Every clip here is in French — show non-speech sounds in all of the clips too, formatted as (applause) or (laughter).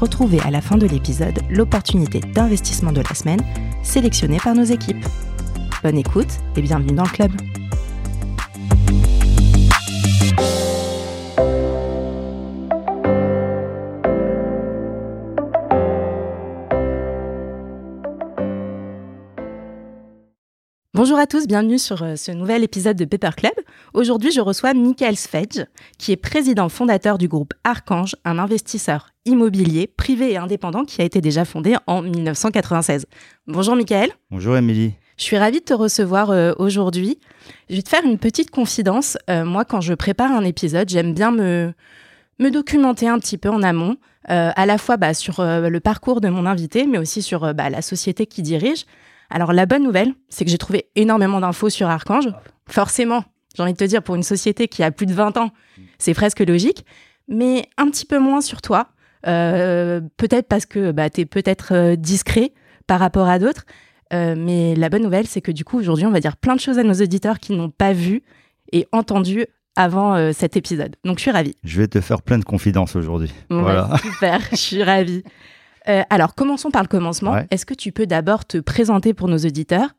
Retrouvez à la fin de l'épisode l'opportunité d'investissement de la semaine sélectionnée par nos équipes. Bonne écoute et bienvenue dans le club. Bonjour à tous, bienvenue sur euh, ce nouvel épisode de Paper Club. Aujourd'hui, je reçois Michael Svedge, qui est président fondateur du groupe Archange, un investisseur immobilier privé et indépendant qui a été déjà fondé en 1996. Bonjour Michael. Bonjour Émilie. Je suis ravie de te recevoir euh, aujourd'hui. Je vais te faire une petite confidence. Euh, moi, quand je prépare un épisode, j'aime bien me, me documenter un petit peu en amont, à la fois bah, sur le parcours de mon invité, mais aussi sur bah, la société qui dirige. Alors la bonne nouvelle, c'est que j'ai trouvé énormément d'infos sur Archange. Forcément, j'ai envie de te dire, pour une société qui a plus de 20 ans, c'est presque logique, mais un petit peu moins sur toi. Euh, peut-être parce que bah, tu es peut-être euh, discret par rapport à d'autres. Euh, mais la bonne nouvelle, c'est que du coup, aujourd'hui, on va dire plein de choses à nos auditeurs qui n'ont pas vu et entendu avant cet épisode. Donc, je suis ravie. Je vais te faire plein de confidences aujourd'hui. voilà. (laughs) Super, je suis ravie. Euh, alors, commençons par le commencement. Est-ce que tu peux d'abord te présenter pour nos auditeurs,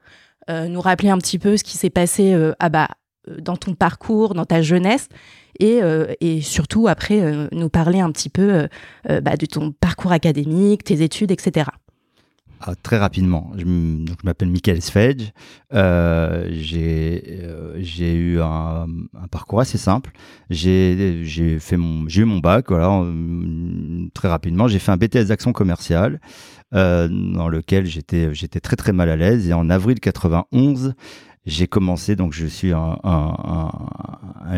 euh, nous rappeler un petit peu ce qui s'est passé euh, ah bah, dans ton parcours, dans ta jeunesse, et, surtout après nous parler un petit peu bah, de ton parcours académique, tes études, etc. Ah, très rapidement, je, m'appelle Michael Svedge. Euh, euh, j'ai eu un, parcours assez simple. J'ai eu mon bac voilà très rapidement. J'ai fait un BTS d'action commerciale euh, dans lequel j'étais très très mal à l'aise et en avril 91 j'ai commencé, donc je suis un,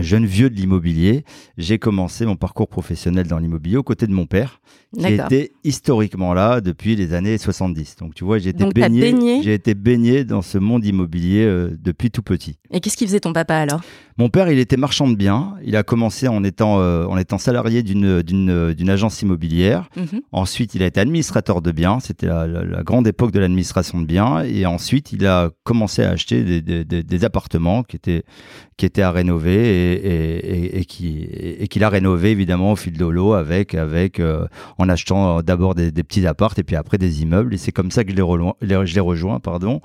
jeune vieux de l'immobilier. J'ai commencé mon parcours professionnel dans l'immobilier aux côtés de mon père, qui était historiquement là depuis les années 70. Donc tu vois, j'ai été baigné, j'ai été baigné dans ce monde immobilier euh, depuis tout petit. Et qu'est-ce qu'il faisait ton papa alors? Mon père, il était marchand de biens. Il a commencé en étant, euh, en étant salarié d'une, d'une agence immobilière. Mhm. Ensuite, il a été administrateur de biens. C'était la, grande époque de l'administration de biens. Et ensuite, il a commencé à acheter des, des, des appartements qui étaient, qui étaient à rénover et, et, et, qui, et qu'il a rénové évidemment au fil de l'eau avec, avec euh, en achetant d'abord des, petits apparts et puis après des immeubles. Et c'est comme ça que je l'ai, rejoint pardon,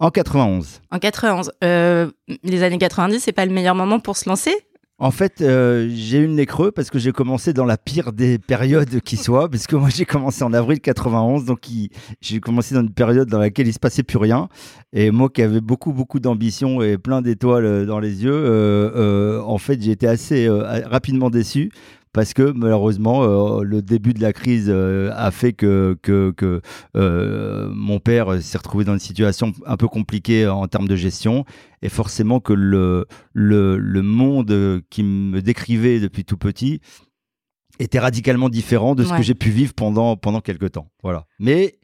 en 91. En 91. Euh, les années 90, c'est pas le meilleur moment pour se lancer? En fait, euh, j'ai eu le nez creux parce que j'ai commencé dans la pire des périodes qui soit, parce que moi j'ai commencé en avril 91, donc j'ai commencé dans une période dans laquelle il se passait plus rien. Et moi qui avais beaucoup beaucoup d'ambition et plein d'étoiles dans les yeux, euh, en fait j'ai été assez rapidement déçu parce que malheureusement, euh, le début de la crise euh, a fait que, que, que euh, mon père s'est retrouvé dans une situation un peu compliquée en termes de gestion. Et forcément que le, le, le monde qui me décrivait depuis tout petit était radicalement différent de ce que j'ai pu vivre pendant, pendant quelques temps. Voilà. Mais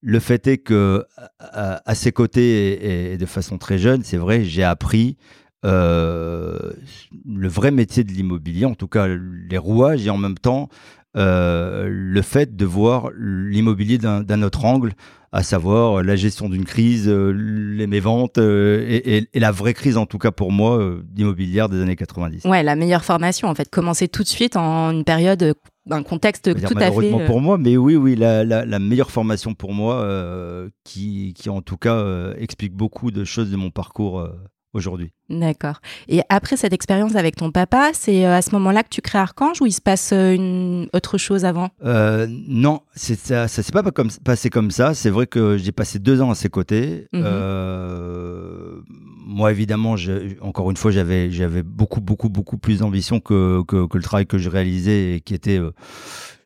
le fait est que à, ses côtés et, de façon très jeune, c'est vrai, j'ai appris euh, le vrai métier de l'immobilier, en tout cas les rouages, et en même temps euh, le fait de voir l'immobilier d'un autre angle, à savoir la gestion d'une crise, euh, les méventes et, et, la vraie crise, en tout cas pour moi, d'immobilière des années 90. Ouais, la meilleure formation, en fait, commencer tout de suite en une période, un contexte tout à fait. pour moi, mais oui, oui, la, la, meilleure formation pour moi, qui, qui en tout cas explique beaucoup de choses de mon parcours aujourd'hui. D'accord. Et après cette expérience avec ton papa, c'est euh, à ce moment-là que tu crées Archange ou il se passe euh, une autre chose avant? Euh, Non, ça, ça s'est pas comme, passé comme ça. C'est vrai que j'ai passé deux ans à ses côtés. Mhm. moi, évidemment, encore une fois, j'avais beaucoup beaucoup beaucoup plus d'ambition que, que, que, le travail que je réalisais et qui était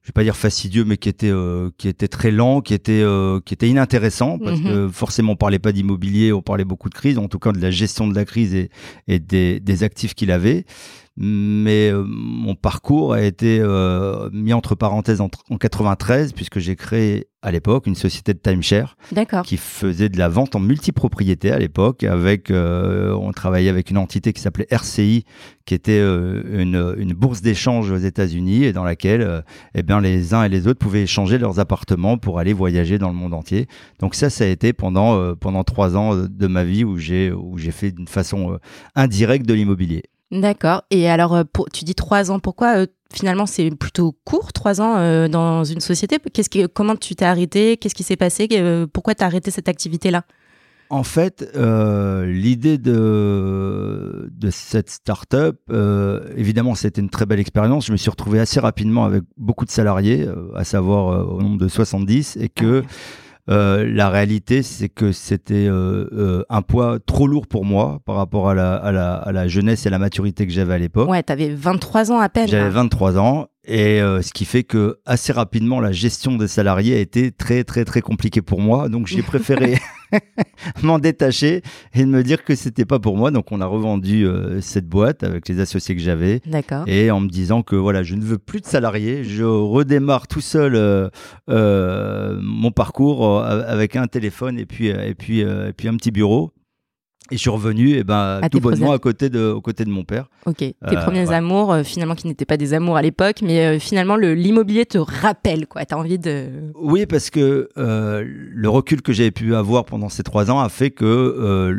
je vais pas dire fastidieux, mais qui était euh, qui était très lent, qui était euh, qui était inintéressant parce que mhm. forcément on parlait pas d'immobilier, on parlait beaucoup de crise, en tout cas de la gestion de la crise et, et des, des actifs qu'il avait. Mais euh, mon parcours a été euh, mis entre parenthèses en, en 93 puisque j'ai créé à l'époque une société de timeshare qui faisait de la vente en multipropriété à l'époque avec euh, on travaillait avec une entité qui s'appelait RCI qui était une, une, bourse d'échange aux États-Unis et dans laquelle eh bien les uns et les autres pouvaient échanger leurs appartements pour aller voyager dans le monde entier. Donc ça ça a été pendant pendant trois ans de ma vie où j'ai où j'ai fait d'une façon indirecte de l'immobilier. D'accord. Et alors, euh, pour, tu dis trois ans. Pourquoi euh, finalement c'est plutôt court, trois ans euh, dans une société? Qu'est-ce qui, Comment tu t'es arrêté? Qu'est-ce qui s'est passé? Pourquoi tu as arrêté cette activité-là? En fait, l'idée de, de cette start-up, évidemment, c'était une très belle expérience. Je me suis retrouvé assez rapidement avec beaucoup de salariés, à savoir au nombre de 70, et que ah euh, la réalité, c'est que c'était euh, euh, un poids trop lourd pour moi par rapport à la, à la, à la jeunesse et la maturité que j'avais à l'époque. Ouais, t'avais 23 ans à peine. J'avais 23 ans et euh, ce qui fait que assez rapidement, la gestion des salariés a été très, très, très compliquée pour moi. Donc, j'ai (laughs) préféré (laughs) m'en détacher et de me dire que c'était pas pour moi. Donc, on a revendu euh, cette boîte avec les associés que j'avais. D'accord. Et en me disant que voilà, je ne veux plus de salariés. Je redémarre tout seul euh, mon parcours avec un téléphone et puis, et puis, et puis un petit bureau. Et je suis revenu, et eh ben, tout bonnement à côté de, aux côtés de mon père. Ok. Tes euh, premiers amours, euh, finalement, qui n'étaient pas des amours à l'époque, mais euh, finalement, l'immobilier te rappelle, quoi. T'as envie de. Oui, parce que le recul que j'avais pu avoir pendant ces trois ans a fait que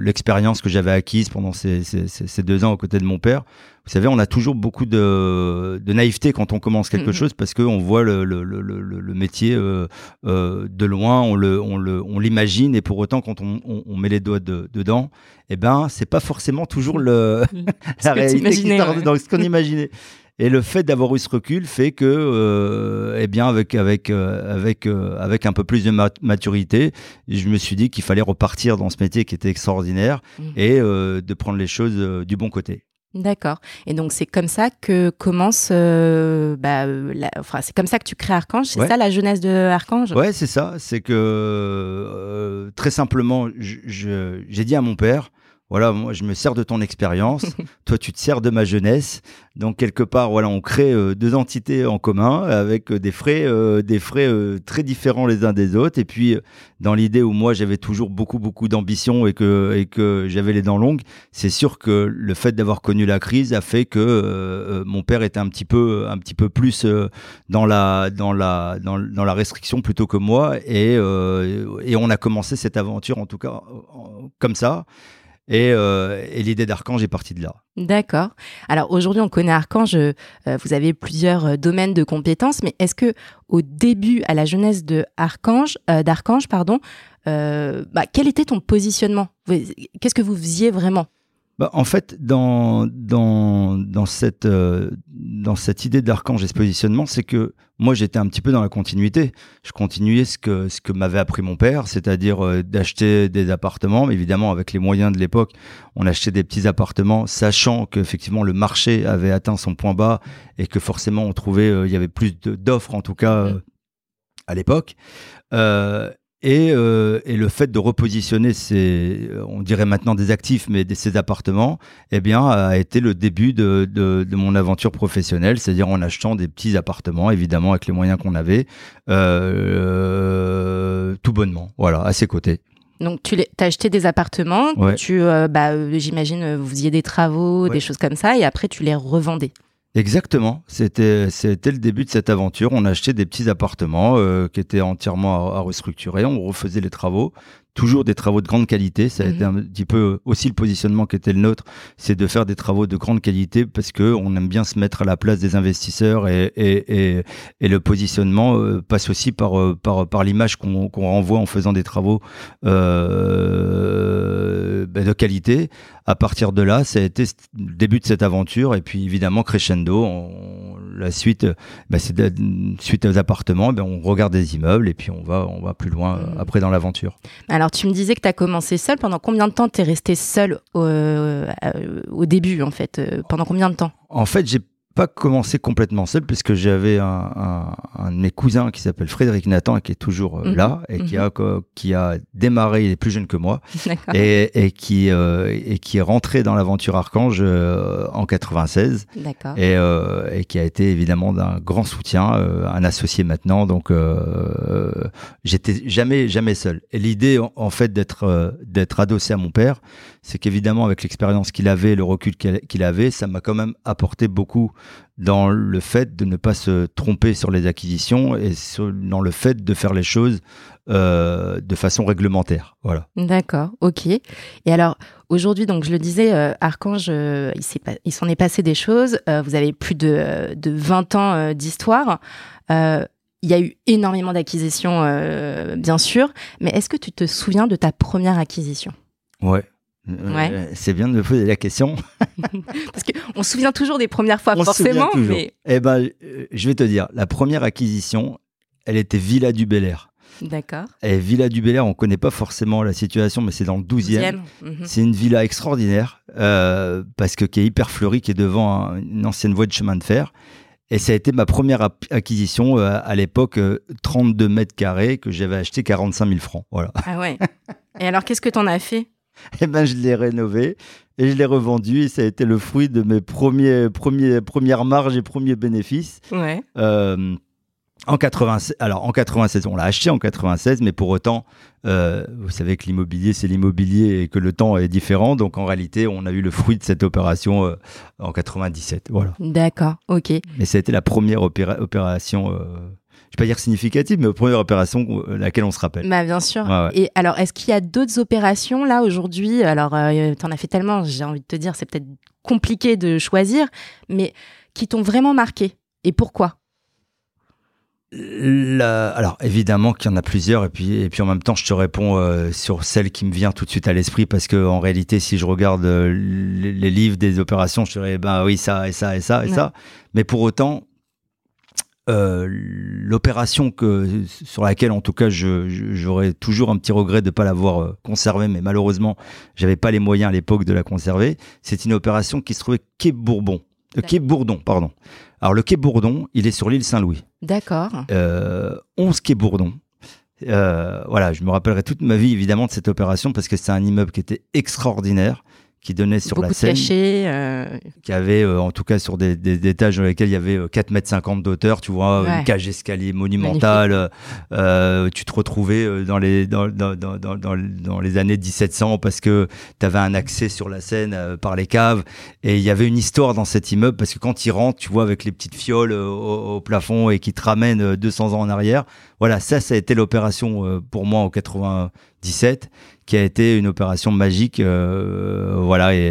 l'expérience le, que j'avais acquise pendant ces, ces, ces, deux ans aux côtés de mon père vous savez, on a toujours beaucoup de, de naïveté quand on commence quelque mm-hmm. chose parce qu'on voit le, le, le, le métier euh, euh, de loin, on le, l'imagine et pour autant quand on, on, on met les doigts de, dedans, eh ben c'est pas forcément toujours le (laughs) mm-hmm. la réalité qui ouais. dans ce qu'on (laughs) imaginait. Et le fait d'avoir eu ce recul fait que, euh, eh bien, avec avec euh, avec euh, avec un peu plus de maturité, je me suis dit qu'il fallait repartir dans ce métier qui était extraordinaire mm. et de prendre les choses du bon côté. D'accord. Et donc c'est comme ça que commence, euh, bah, enfin c'est comme ça que tu crées Archange. C'est ça la jeunesse de Archange? Ouais, c'est ça. C'est que euh, très simplement, j'ai dit à mon père, voilà, moi je me sers de ton expérience, (laughs) toi tu te sers de ma jeunesse. Donc quelque part, voilà, on crée euh, deux entités en commun avec euh, des frais, euh, des frais très différents les uns des autres. Et puis dans l'idée où moi j'avais toujours beaucoup beaucoup d'ambition et que et que j'avais les dents longues, c'est sûr que le fait d'avoir connu la crise a fait que mon père était un petit peu un petit peu plus dans la dans la dans, dans, la restriction plutôt que moi et et on a commencé cette aventure en tout cas comme ça. Euh, et, l'idée d'Archange est partie de là. D'accord. Alors aujourd'hui, on connaît Archange. Euh, vous avez plusieurs euh, domaines de compétences, mais est-ce que au début, à la jeunesse de Archange, d'Archange, pardon, bah, quel était ton positionnement? Qu'est-ce que vous faisiez vraiment? Bah, en fait, dans, dans, dans, cette, euh, dans cette idée d'archange et ce positionnement, c'est que moi, j'étais un petit peu dans la continuité. Je continuais ce que, ce que m'avait appris mon père, c'est-à-dire euh, d'acheter des appartements. Mais évidemment, avec les moyens de l'époque, on achetait des petits appartements, sachant qu'effectivement, le marché avait atteint son point bas et que forcément, on trouvait, euh, il y avait plus d'offres, en tout cas, à l'époque. Et, euh, et, le fait de repositionner ces, on dirait maintenant des actifs, mais ces appartements, eh bien, a été le début de, de, de mon aventure professionnelle, c'est-à-dire en achetant des petits appartements, évidemment avec les moyens qu'on avait, euh, tout bonnement, voilà, à ses côtés. Donc tu as acheté des appartements, tu, euh, bah, j'imagine, vous faisiez des travaux, des choses comme ça, et après tu les revendais. Exactement, c'était c'était le début de cette aventure. On achetait des petits appartements euh, qui étaient entièrement à, restructurer. On refaisait les travaux, toujours des travaux de grande qualité. Ça a été mhm. un petit peu aussi le positionnement qui était le nôtre, c'est de faire des travaux de grande qualité parce que on aime bien se mettre à la place des investisseurs et et, et, et le positionnement euh, passe aussi par euh, par par l'image qu'on qu'on renvoie en faisant des travaux euh, ben, de qualité à partir de là, ça a été le début de cette aventure. Et puis évidemment, crescendo, la suite, bah, c'est suite aux appartements, ben, on regarde des immeubles et puis on va, on va plus loin euh, mmh. après dans l'aventure. Alors tu me disais que tu as commencé seul. Pendant combien de temps tu es resté seul au, euh, au début en fait Pendant combien de temps? En fait, j'ai pas commencé complètement seul, puisque j'avais un, un, de mes cousins qui s'appelle Frédéric Nathan, qui est toujours euh, mhm. là, et qui, a, mhm. qui a démarré, il est plus jeune que moi, et, et, qui, euh, et qui est rentré dans l'aventure Archange euh, en 96, et, et, qui a été évidemment d'un grand soutien, un associé maintenant, donc j'étais jamais, jamais seul. Et l'idée, en, fait, d'être d'être adossé à mon père, c'est qu'évidemment, avec l'expérience qu'il avait, le recul qu'il avait, ça m'a quand même apporté beaucoup dans le fait de ne pas se tromper sur les acquisitions et dans le fait de faire les choses euh, de façon réglementaire. Voilà. D'accord, ok. Et alors, aujourd'hui, donc je le disais, euh, Archange, euh, il s'en est, passé des choses. vous avez plus de, de 20 ans d'histoire. il y a eu énormément d'acquisitions, bien sûr. Mais est-ce que tu te souviens de ta première acquisition? Ouais. Euh, c'est bien de me poser la question. (laughs) Parce qu'on se souvient toujours des premières fois, forcément. Mais... Eh ben, euh, je vais te dire, la première acquisition, elle était Villa du Bel Air. D'accord. Et Villa du Bel Air, on ne connaît pas forcément la situation, mais c'est dans le 12e. Mhm. C'est une villa extraordinaire, euh, parce que qui est hyper fleurie, qui est devant une ancienne voie de chemin de fer. Et ça a été ma première acquisition à l'époque, 32 mètres carrés, que j'avais acheté 45 000 francs. Voilà. Ah ouais. Et alors, qu'est-ce que tu en as fait? (laughs) eh ben, je l'ai rénové et je l'ai revendu et ça a été le fruit de mes premiers, premiers, premières marges et premiers bénéfices. Ouais. Euh, en 96, alors en 96, on l'a acheté en 96, mais pour autant, euh, vous savez que l'immobilier, c'est l'immobilier et que le temps est différent. Donc en réalité, on a eu le fruit de cette opération euh, en 97. Voilà. D'accord, ok. Mais ça a été la première opération je vais pas dire significative, mais première opération euh, laquelle on se rappelle. Bah, bien sûr. Et alors, est-ce qu'il y a d'autres opérations là aujourd'hui? Alors, euh, tu en as fait tellement, j'ai envie de te dire, c'est peut-être compliqué de choisir, mais qui t'ont vraiment marqué? Et pourquoi? Alors évidemment qu'il y en a plusieurs et puis et puis en même temps je te réponds euh, sur celle qui me vient tout de suite à l'esprit parce que en réalité si je regarde les, livres des opérations je dirais ben oui ça et ça et ça et ça. Mais pour autant euh, l'opération que sur laquelle en tout cas j'aurais toujours un petit regret de ne pas l'avoir euh, conservée, mais malheureusement j'avais pas les moyens à l'époque de la conserver. C'est une opération qui se trouvait quai Bourbon, euh, quai Bourdon, pardon. Alors le quai Bourdon, il est sur l'île Saint-Louis. D'accord. 11 quai Bourdon. voilà, je me rappellerai toute ma vie évidemment de cette opération parce que c'est un immeuble qui était extraordinaire qui donnait sur la scène. Euh. Qui avait, euh, en tout cas, sur des, des, étages dans lesquels il y avait 4 euh, mètres 50 d'auteur, tu vois, une cage escalier monumentale. tu te retrouvais dans les, dans, dans, dans, dans, les années 1700 parce que tu avais un accès sur la scène par les caves. Et il y avait une histoire dans cet immeuble parce que quand il rentre, tu vois, avec les petites fioles au, plafond et qui te ramènent 200 ans en arrière. Voilà, ça, ça a été l'opération pour moi en 97 qui a été une opération magique, euh, voilà, et,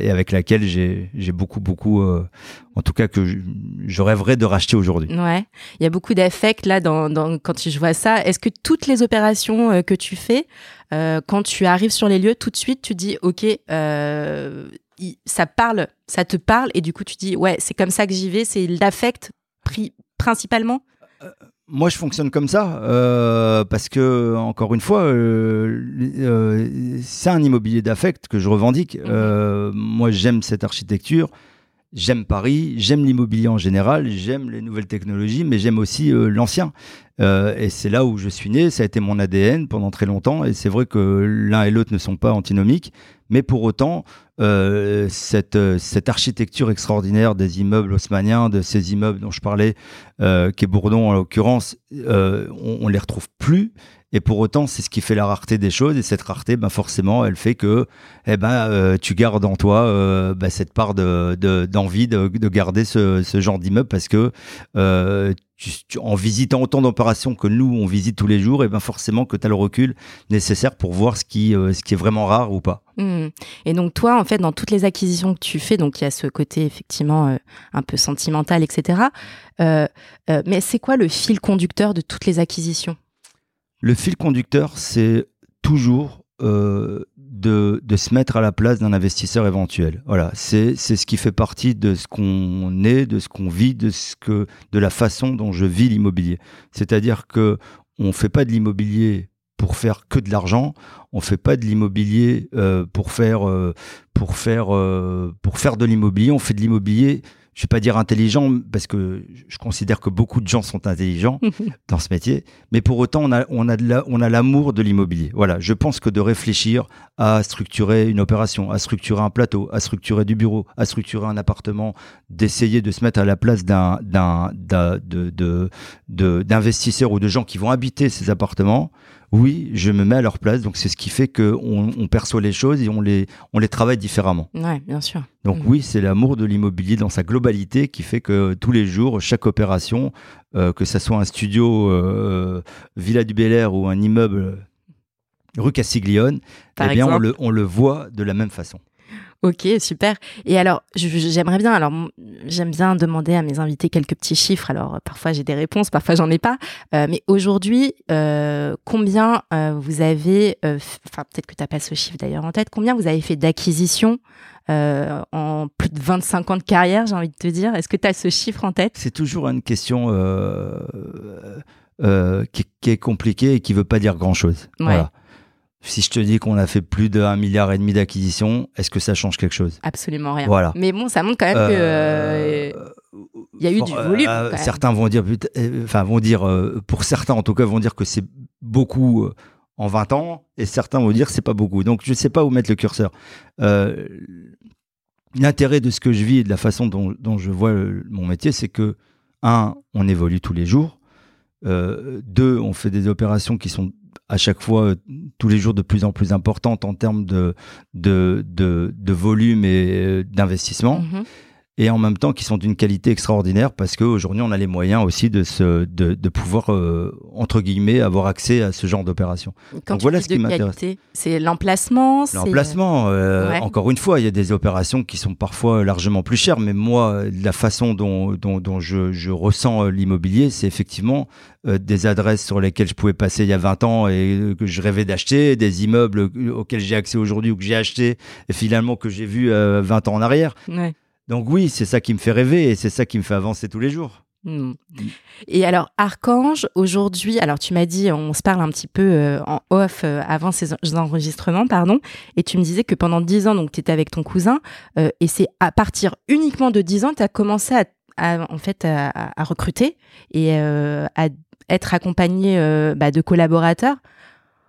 et, avec laquelle j'ai beaucoup, beaucoup, euh, en tout cas que je, rêverais de racheter aujourd'hui. Ouais, il y a beaucoup d'affect là dans, dans, quand je vois ça. Est-ce que toutes les opérations euh, que tu fais, euh, quand tu arrives sur les lieux, tout de suite tu dis, ok, ça parle, ça te parle, et du coup tu dis, ouais, c'est comme ça que j'y vais, c'est l'affect principalement? Moi, je fonctionne comme ça euh, parce que, encore une fois, euh, euh, c'est un immobilier d'affect que je revendique. Mhm. moi, j'aime cette architecture, j'aime Paris, j'aime l'immobilier en général, j'aime les nouvelles technologies, mais j'aime aussi l'ancien. et c'est là où je suis né. Ça a été mon ADN pendant très longtemps. Et c'est vrai que l'un et l'autre ne sont pas antinomiques, mais pour autant, euh, cette, euh, cette architecture extraordinaire des immeubles haussmanniens, de ces immeubles dont je parlais, euh, qui est Bourdon en l'occurrence, on, ne les retrouve plus. Et pour autant, c'est ce qui fait la rareté des choses. Et cette rareté, ben forcément, elle fait que eh ben, tu gardes en toi ben, cette part d'envie de, de, de, garder ce, ce genre d'immeuble parce que en visitant autant d'opérations que nous, on visite tous les jours, et ben forcément que tu as le recul nécessaire pour voir ce qui, ce qui est vraiment rare ou pas. Mmh. Et donc toi, en fait, dans toutes les acquisitions que tu fais, donc il y a ce côté effectivement un peu sentimental, etc. mais c'est quoi le fil conducteur de toutes les acquisitions? Le fil conducteur, c'est toujours euh, de, se mettre à la place d'un investisseur éventuel. Voilà, c'est ce qui fait partie de ce qu'on est, de ce qu'on vit, de ce que, de la façon dont je vis l'immobilier. C'est-à-dire que on fait pas de l'immobilier pour faire que de l'argent. On fait pas de l'immobilier euh, pour euh, pour faire pour faire de l'immobilier. On fait de l'immobilier je vais pas dire intelligent parce que je considère que beaucoup de gens sont intelligents (laughs) dans ce métier, mais pour autant on a on a de on a l'amour de l'immobilier. Voilà, je pense que de réfléchir à structurer une opération, à structurer un plateau, à structurer du bureau, à structurer un appartement, d'essayer de se mettre à la place d'un d'un de d'investisseurs ou de gens qui vont habiter ces appartements oui, je me mets à leur place. Donc c'est ce qui fait qu'on on perçoit les choses et on les, on les travaille différemment. Oui, bien sûr. Donc mm. oui, c'est l'amour de l'immobilier dans sa globalité qui fait que tous les jours, chaque opération, euh, que ce soit un studio euh, Villa du Bel Air ou un immeuble rue Castiglione, eh bien on le, on le voit de la même façon. Ok, super. Et alors, j'aimerais bien, alors j'aime bien demander à mes invités quelques petits chiffres. Alors, parfois j'ai des réponses, parfois j'en ai pas. Euh, mais aujourd'hui, euh, combien euh, vous avez, enfin peut-être que tu n'as pas ce chiffre d'ailleurs en tête, combien vous avez fait d'acquisitions en plus de 25 ans de carrière, j'ai envie de te dire? Est-ce que tu as ce chiffre en tête? C'est toujours une question qui, est compliquée et qui veut pas dire grand-chose. Voilà. Si je te dis qu'on a fait plus d'un milliard et demi d'acquisitions, est-ce que ça change quelque chose? Absolument rien. Voilà. Mais bon, ça montre quand même que euh, il y a eu du volume. Euh, certains vont dire, enfin vont dire, euh, pour certains en tout cas, vont dire que c'est beaucoup en 20 ans, et certains vont dire que c'est pas beaucoup. Donc je ne sais pas où mettre le curseur. L'intérêt de ce que je vis et de la façon dont, dont je vois mon métier, c'est que un, on évolue tous les jours. deux, on fait des opérations qui sont à chaque fois euh, tous les jours de plus en plus importante en termes de, volume et euh, d'investissement. Mhm et en même temps qui sont d'une qualité extraordinaire parce qu'aujourd'hui on a les moyens aussi de, se, de, de pouvoir euh, entre guillemets avoir accès à ce genre d'opération. Donc voilà ce qui m'intéresse. C'est l'emplacement. L'emplacement. Euh, encore une fois, il y a des opérations qui sont parfois largement plus chères, mais moi la façon dont, dont, dont je, je, ressens euh, l'immobilier, c'est effectivement des adresses sur lesquelles je pouvais passer il y a 20 ans et que je rêvais d'acheter, des immeubles auxquels j'ai accès aujourd'hui ou que j'ai acheté et finalement que j'ai vu 20 ans en arrière. Ouais. Donc oui, c'est ça qui me fait rêver et c'est ça qui me fait avancer tous les jours. Hmm. Et alors, Archange, aujourd'hui, alors tu m'as dit, on se parle un petit peu euh, en off euh, avant ces enregistrements, pardon, et tu me disais que pendant 10 ans, donc tu étais avec ton cousin, euh, et c'est à partir uniquement de 10 ans, tu as commencé à, en fait, à, recruter et à être accompagné bah, de collaborateurs.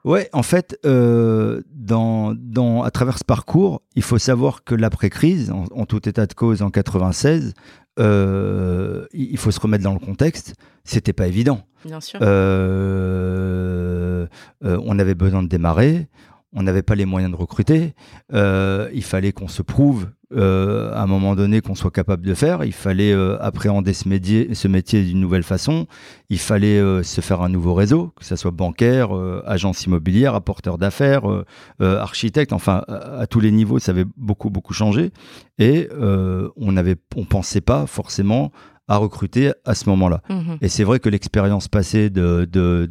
Ouais, en fait, euh, dans, dans, à travers ce parcours, il faut savoir que l'après-crise, en, tout état de cause en 96, euh, il faut se remettre dans le contexte. C'était pas évident. Bien sûr. Euh, on avait besoin de démarrer on n'avait pas les moyens de recruter. Il fallait qu'on se prouve euh, à un moment donné qu'on soit capable de faire. Il fallait euh, appréhender ce métier, ce métier d'une nouvelle façon. Il fallait se faire un nouveau réseau, que ce soit bancaire, agence immobilière, apporteur d'affaires, architecte. Enfin, à, tous les niveaux, ça avait beaucoup beaucoup changé. Et on avait, on pensait pas forcément à recruter à ce moment-là. Mhm. Et c'est vrai que l'expérience passée de, de,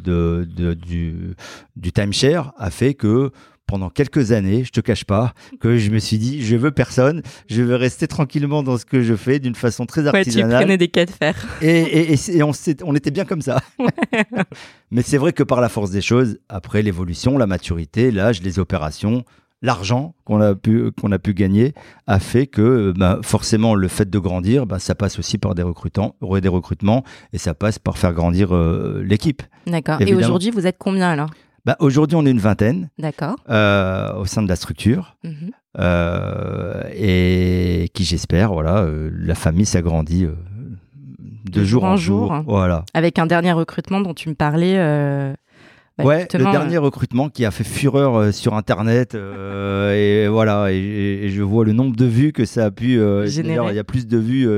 du, du timeshare a fait que pendant quelques années, je te cache pas, que je me suis dit, je veux personne, je veux rester tranquillement dans ce que je fais d'une façon très artisanale. Ouais, tu prenais des cas de fer. Et, et, on, on, était bien comme ça. (laughs) Mais c'est vrai que par la force des choses, après l'évolution, la maturité, l'âge, les opérations, l'argent qu'on a pu qu'on a pu gagner a fait que bah, forcément le fait de grandir, bah, ça passe aussi par des recrutants, des recrutements et ça passe par faire grandir euh, l'équipe. D'accord. Et aujourd'hui, vous êtes combien alors? Bah, Aujourd'hui, on est une vingtaine. D'accord. Euh, au sein de la structure. Mhm. Euh, et qui, j'espère, voilà, euh, la famille s'agrandit de, jour, en jour. Voilà. Avec un dernier recrutement dont tu me parlais. Ouais, le dernier recrutement qui a fait fureur sur Internet. et voilà, et, je vois le nombre de vues que ça a pu générer. Il y a plus de vues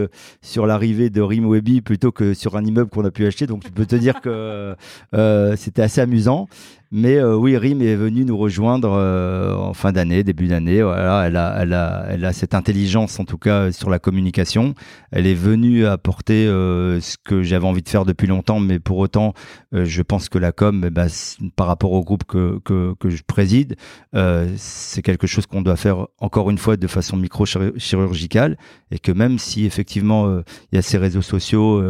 sur l'arrivée de Rim Webby plutôt que sur un immeuble qu'on a pu acheter. Donc, je peux te dire que c'était assez amusant. Mais euh, oui, Rim est venue nous rejoindre euh, en fin d'année, début d'année. Voilà, elle a, cette intelligence, en tout cas, sur la communication. Elle est venue apporter euh, ce que j'avais envie de faire depuis longtemps, mais pour autant, je pense que la com, eh ben, par rapport au groupe que, que je préside, c'est quelque chose qu'on doit faire encore une fois de façon micro-chirurgicale et que même si effectivement il y a ces réseaux sociaux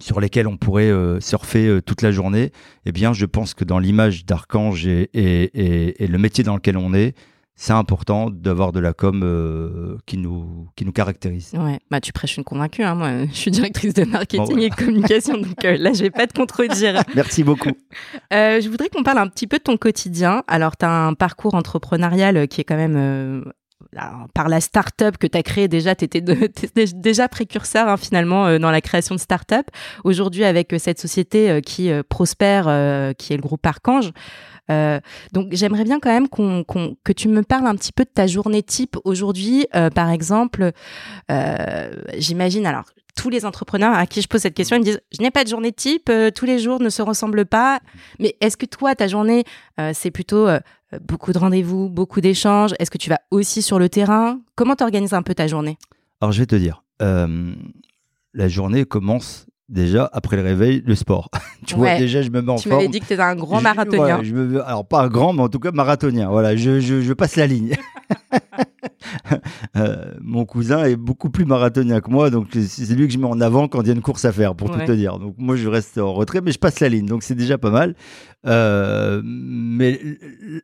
sur lesquels on pourrait euh, surfer euh, toute la journée, eh bien, je pense que dans l'image d'Archange et, et, et, le métier dans lequel on est, c'est important d'avoir de la com euh, qui, nous, qui nous caractérise. Ouais, bah, tu prêches une convaincue. Hein. Moi, (laughs) je suis directrice de marketing et de communication, donc là, je vais pas te contredire. (laughs) Merci beaucoup. Je voudrais qu'on parle un petit peu de ton quotidien. Alors, tu as un parcours entrepreneurial qui est quand même par la start-up que tu as créée déjà, tu étais, (laughs) déjà précurseur hein, finalement dans la création de start-up. Aujourd'hui, avec cette société qui prospère, qui est le groupe Archange, euh, donc j'aimerais bien quand même que tu me parles un petit peu de ta journée type aujourd'hui. Euh, par exemple, euh, j'imagine, alors tous les entrepreneurs à qui je pose cette question, ils me disent, je n'ai pas de journée type, tous les jours ne se ressemblent pas. Mais est-ce que toi, ta journée, c'est plutôt beaucoup de rendez-vous, beaucoup d'échanges Est-ce que tu vas aussi sur le terrain? Comment tu organises un peu ta journée? Alors je vais te dire, la journée commence déjà après le réveil, le sport. (laughs) tu vois, déjà, je me mets en forme. Tu m'avais dit que tu étais un grand marathonien. je me, alors, pas un grand, mais en tout cas marathonien. Voilà, je, je, je passe la ligne. (laughs) Euh, mon cousin est beaucoup plus marathonien que moi, donc c'est lui que je mets en avant quand il y a une course à faire, pour tout te dire. Donc moi, je reste en retrait, mais je passe la ligne, donc c'est déjà pas mal. Euh, mais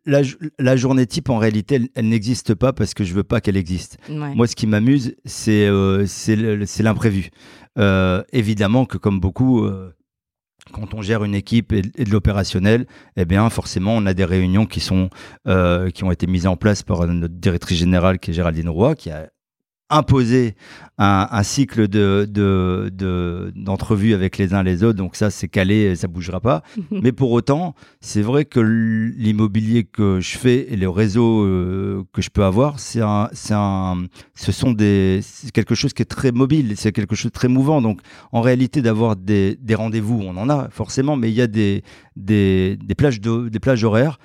la, la, journée type, en réalité, elle, n'existe pas parce que je veux pas qu'elle existe. Moi, ce qui m'amuse, c'est euh, l'imprévu. Évidemment que comme beaucoup, euh, quand on gère une équipe et, de l'opérationnel, eh bien forcément on a des réunions qui sont euh, qui ont été mises en place par notre directrice générale qui est Géraldine Roy, qui a imposer un, cycle de, d'entrevues avec les uns les autres. Donc ça, c'est calé, ça bougera pas. (laughs) Mais pour autant, c'est vrai que l'immobilier que je fais et les réseaux euh, que je peux avoir, c'est un, ce sont des, quelque chose qui est très mobile, c'est quelque chose de très mouvant. Donc en réalité, d'avoir des, des rendez-vous, on en a forcément, mais il y a des, des, des plages, de, des plages horaires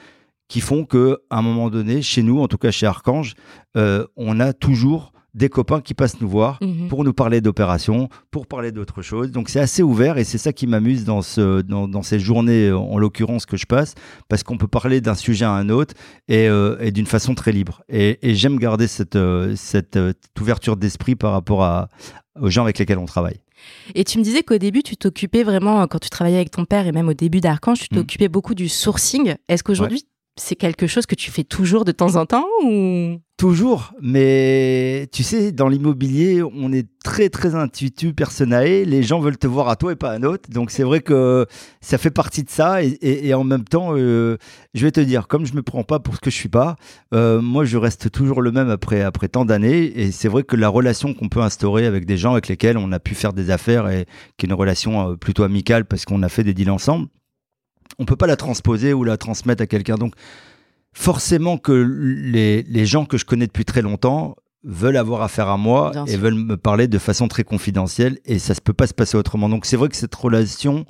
qui font que à un moment donné, chez nous, en tout cas chez Archange, euh, on a toujours des copains qui passent nous voir mhm. pour nous parler d'opérations, pour parler d'autres choses. Donc c'est assez ouvert et c'est ça qui m'amuse dans, ce, dans, ces journées, en l'occurrence, que je passe, parce qu'on peut parler d'un sujet à un autre et, euh, d'une façon très libre. Et, j'aime garder cette, euh, cette, euh, ouverture d'esprit par rapport à, aux gens avec lesquels on travaille. Et tu me disais qu'au début, tu t'occupais vraiment, quand tu travaillais avec ton père et même au début d'Archange, tu mm. t'occupais beaucoup du sourcing. Est-ce qu'aujourd'hui, c'est quelque chose que tu fais toujours de temps en temps ou? Toujours, mais tu sais, dans l'immobilier, on est très très intuitu, personnae. Les gens veulent te voir à toi et pas à un autre. Donc c'est vrai que ça fait partie de ça. Et, en même temps, euh, je vais te dire, comme je me prends pas pour ce que je suis pas, euh, moi je reste toujours le même après après tant d'années. Et c'est vrai que la relation qu'on peut instaurer avec des gens avec lesquels on a pu faire des affaires et qui est une relation euh, plutôt amicale parce qu'on a fait des deals ensemble on peut pas la transposer ou la transmettre à quelqu'un. Donc, forcément que les, les, gens que je connais depuis très longtemps veulent avoir affaire à moi et veulent me parler de façon très confidentielle et ça ne peut pas se passer autrement. Donc, c'est vrai que cette relation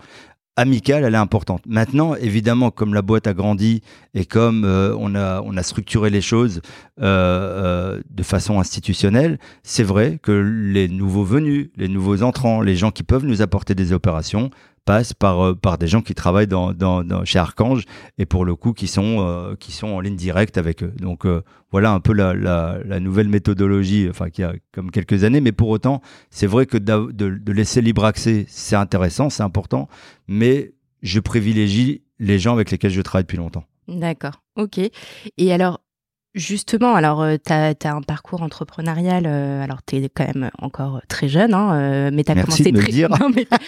amicale, elle est importante. Maintenant, évidemment, comme la boîte a grandi et comme euh, on, a, on a structuré les choses euh, euh, de façon institutionnelle, c'est vrai que les nouveaux venus, les nouveaux entrants, les gens qui peuvent nous apporter des opérations passe par, euh, par des gens qui travaillent dans, dans, chez Archange et pour le coup qui sont, euh, qui sont en ligne directe avec eux. Donc euh, voilà un peu la, la, nouvelle méthodologie, enfin qui a comme quelques années, mais pour autant, c'est vrai que de, de laisser libre accès, c'est intéressant, c'est important, mais je privilégie les gens avec lesquels je travaille depuis longtemps. D'accord, ok. Et alors, Justement, alors euh, tu as, un parcours entrepreneurial, euh, alors tu es quand même encore très jeune, hein, euh, mais tu as commencé très... Dire.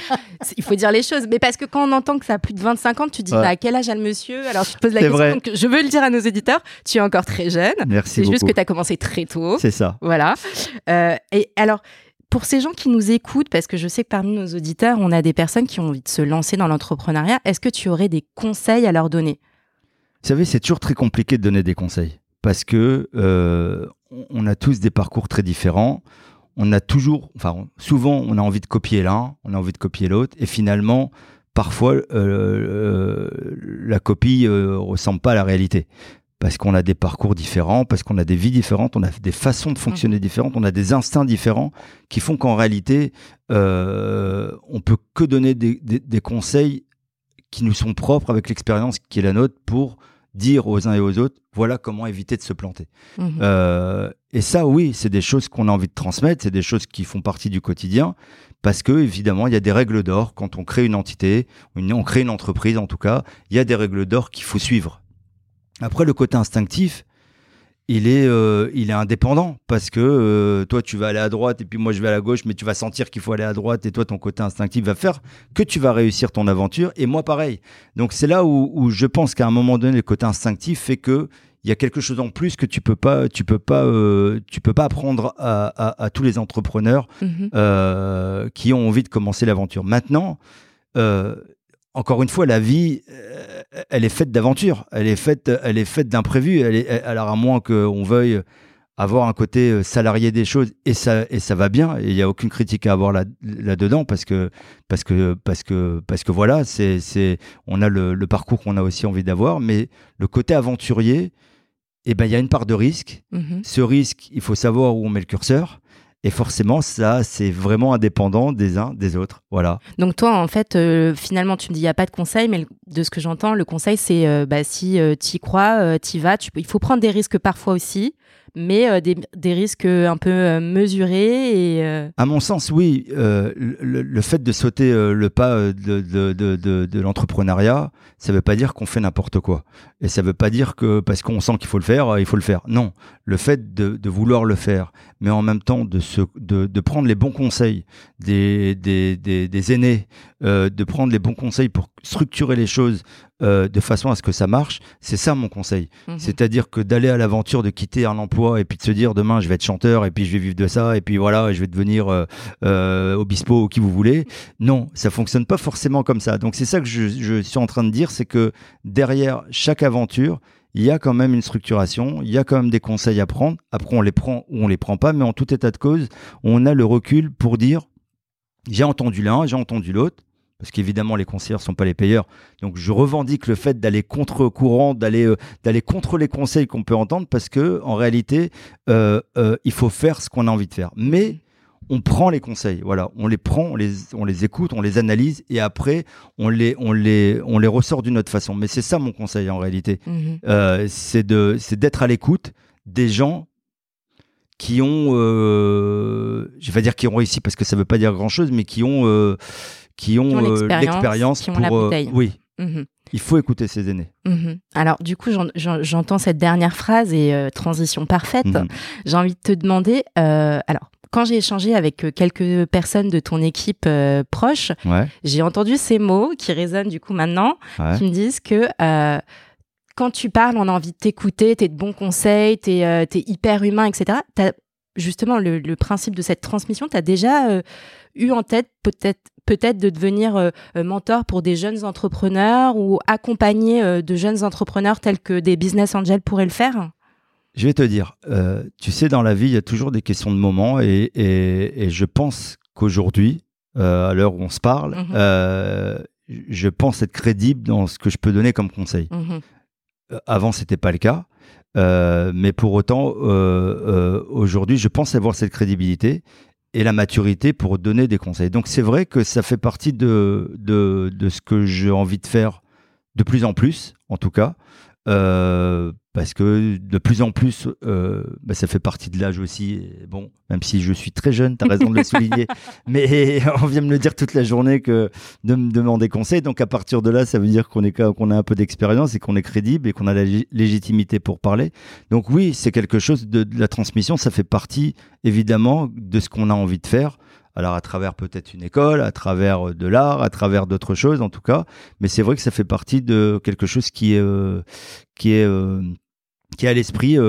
(laughs) il faut dire les choses, mais parce que quand on entend que ça a plus de 25 ans, tu te dis bah, à quel âge a le monsieur? Alors tu te poses la question, je veux le dire à nos éditeurs, tu es encore très jeune. Merci C'est juste que tu as commencé très tôt. C'est ça. Voilà. et alors, pour ces gens qui nous écoutent, parce que je sais que parmi nos auditeurs, on a des personnes qui ont envie de se lancer dans l'entrepreneuriat, est-ce que tu aurais des conseils à leur donner? Vous savez, c'est toujours très compliqué de donner des conseils parce que euh, on a tous des parcours très différents. On a toujours, enfin, souvent, on a envie de copier l'un, on a envie de copier l'autre, et finalement, parfois, euh, euh, la copie ressemble pas à la réalité. Parce qu'on a des parcours différents, parce qu'on a des vies différentes, on a des façons de fonctionner mmh. différentes, on a des instincts différents qui font qu'en réalité, on peut que donner des, des, conseils qui nous sont propres avec l'expérience qui est la nôtre pour dire aux uns et aux autres, voilà comment éviter de se planter. Mhm. Euh, et ça, oui, c'est des choses qu'on a envie de transmettre, c'est des choses qui font partie du quotidien, parce que évidemment, il y a des règles d'or quand on crée une entité, on crée une entreprise en tout cas, il y a des règles d'or qu'il faut suivre. Après, le côté instinctif, il est, euh, il est indépendant parce que euh, toi tu vas aller à droite et puis moi je vais à la gauche, mais tu vas sentir qu'il faut aller à droite et toi ton côté instinctif va faire que tu vas réussir ton aventure et moi pareil. Donc c'est là où, où, je pense qu'à un moment donné le côté instinctif fait que il y a quelque chose en plus que tu peux pas, tu peux pas, euh, tu peux pas apprendre à, à, à tous les entrepreneurs Mhm. qui ont envie de commencer l'aventure. Maintenant, encore une fois, la vie, euh, elle est faite d'aventures, elle est faite, elle est faite d'imprévus. Elle est, elle- alors à moins qu'on veuille avoir un côté euh, salarié des choses et ça et ça va bien il y a aucune critique à avoir là là dedans parce que parce que parce que parce que voilà c'est c'est on a le, le parcours qu'on a aussi envie d'avoir mais le côté aventurier eh ben il y a une part de risque Mhm. ce risque, il faut savoir où on met le curseur. Et forcément, ça, c'est vraiment indépendant des uns des autres. Voilà. Donc toi, en fait, euh, finalement, tu me dis il n'y a pas de conseil, mais de ce que j'entends, le conseil, c'est euh, bah, si tu y crois, euh, tu y vas. Tu il faut prendre des risques parfois aussi, mais euh, des, risques un peu euh, mesurés. Et, euh, À mon sens, oui, le, fait de sauter le pas de, de, de, de, l'entrepreneuriat, ça ne veut pas dire qu'on fait n'importe quoi. Et ça ne veut pas dire que parce qu'on sent qu'il faut le faire, il faut le faire. Non, le fait de, vouloir le faire, mais en même temps de, se, de, prendre les bons conseils des, des, des, des aînés, de prendre les bons conseils pour structurer les choses euh, de façon à ce que ça marche, c'est ça mon conseil. mhm. C'est-à-dire que d'aller à l'aventure, de quitter un emploi et puis de se dire demain je vais être chanteur et puis je vais vivre de ça et puis voilà je vais devenir euh, euh, obispo ou qui vous voulez. Non, ça fonctionne pas forcément comme ça. Donc c'est ça que je, je suis en train de dire, c'est que derrière chaque aventure, il y a quand même une structuration, il y a quand même des conseils à prendre. Après on les prend ou on les prend pas, mais en tout état de cause, on a le recul pour dire j'ai entendu l'un, j'ai entendu l'autre. Parce qu'évidemment, les conseillers ne sont pas les payeurs. Donc, je revendique le fait d'aller contre-courant, d'aller euh, d'aller contre les conseils qu'on peut entendre, parce que en réalité, euh, euh, il faut faire ce qu'on a envie de faire. Mais on prend les conseils, voilà, on les prend, on les, on les écoute, on les analyse, et après, on les, on les, on les ressort d'une autre façon. Mais c'est ça mon conseil en réalité, Mhm. C'est de, c'est d'être à l'écoute des gens qui ont, je vais pas dire qui ont réussi parce que ça veut pas dire grand chose, mais qui ont, qui ont, euh, l'expérience, qui ont pour, la euh, bouteille. oui, Mhm. il faut écouter ses aînés. Mhm. Alors, du coup, j'en- j'en- j'entends cette dernière phrase et euh, transition parfaite. Mhm. J'ai envie de te demander, euh, alors, quand j'ai échangé avec quelques personnes de ton équipe euh, proche, Ouais, j'ai entendu ces mots qui résonnent du coup maintenant, ouais. qui me disent que quand tu parles, on a envie de t'écouter, t'es de bons conseils, t'es t'es hyper humain, etc. T'as justement le, le principe de cette transmission, t'as déjà euh, eu en tête peut-être peut-être de devenir euh, euh, mentor pour des jeunes entrepreneurs ou accompagner euh, de jeunes entrepreneurs tels que des business angels pourraient le faire? Je vais te dire, tu sais, dans la vie, il y a toujours des questions de moment et, et, et je pense qu'aujourd'hui, à l'heure où on se parle, euh, je pense être crédible dans ce que je peux donner comme conseil. Euh, Avant, c'était pas le cas. Euh, mais pour autant, euh, euh, aujourd'hui, je pense avoir cette crédibilité et la maturité pour donner des conseils. Donc, c'est vrai que ça fait partie de, de, de ce que j'ai envie de faire de plus en plus, en tout cas. Parce que de plus en plus, euh, bah, ça fait partie de l'âge aussi. Et bon, même si je suis très jeune, tu as raison de le souligner. (laughs) Mais on vient me le dire toute la journée que de me demander conseil. Donc à partir de là, ça veut dire qu'on est qu'on a un peu d'expérience et qu'on est crédible et qu'on a la lég- légitimité pour parler. Donc oui, c'est quelque chose de, de la transmission. Ça fait partie évidemment de ce qu'on a envie de faire. Alors à travers peut-être une école, à travers euh, de l'art, à travers d'autres choses en tout cas. Mais c'est vrai que ça fait partie de quelque chose qui est euh, qui est euh, qui est à l'esprit euh,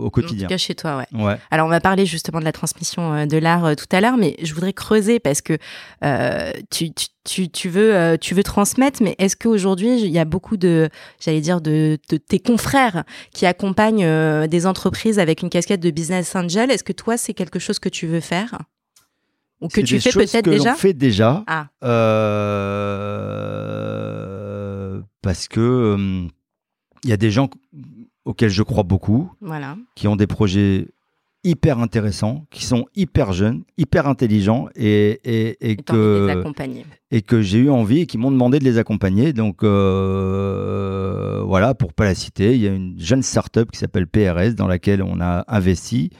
au En quotidien. tout cas chez toi, ouais. Ouais. Alors, on va parler justement de la transmission euh, de l'art euh, tout à l'heure, mais je voudrais creuser parce que euh, tu, tu, tu, tu veux, tu veux transmettre, mais est-ce qu'aujourd'hui, il y a beaucoup de, j'allais dire, de, de tes confrères qui accompagnent des entreprises avec une casquette de business angel? Est-ce que toi, c'est quelque chose que tu veux faire? Ou que tu fais peut-être que déjà? fait déjà. Ah, parce que euh, il y a des gens auxquels je crois beaucoup, voilà. qui ont des projets hyper intéressants, qui sont hyper jeunes, hyper intelligents et, et, et que, et que j'ai eu envie et qui m'ont demandé de les accompagner. Donc euh, voilà, pour pas la citer, il y a une jeune start-up qui s'appelle PRS dans laquelle on a investi.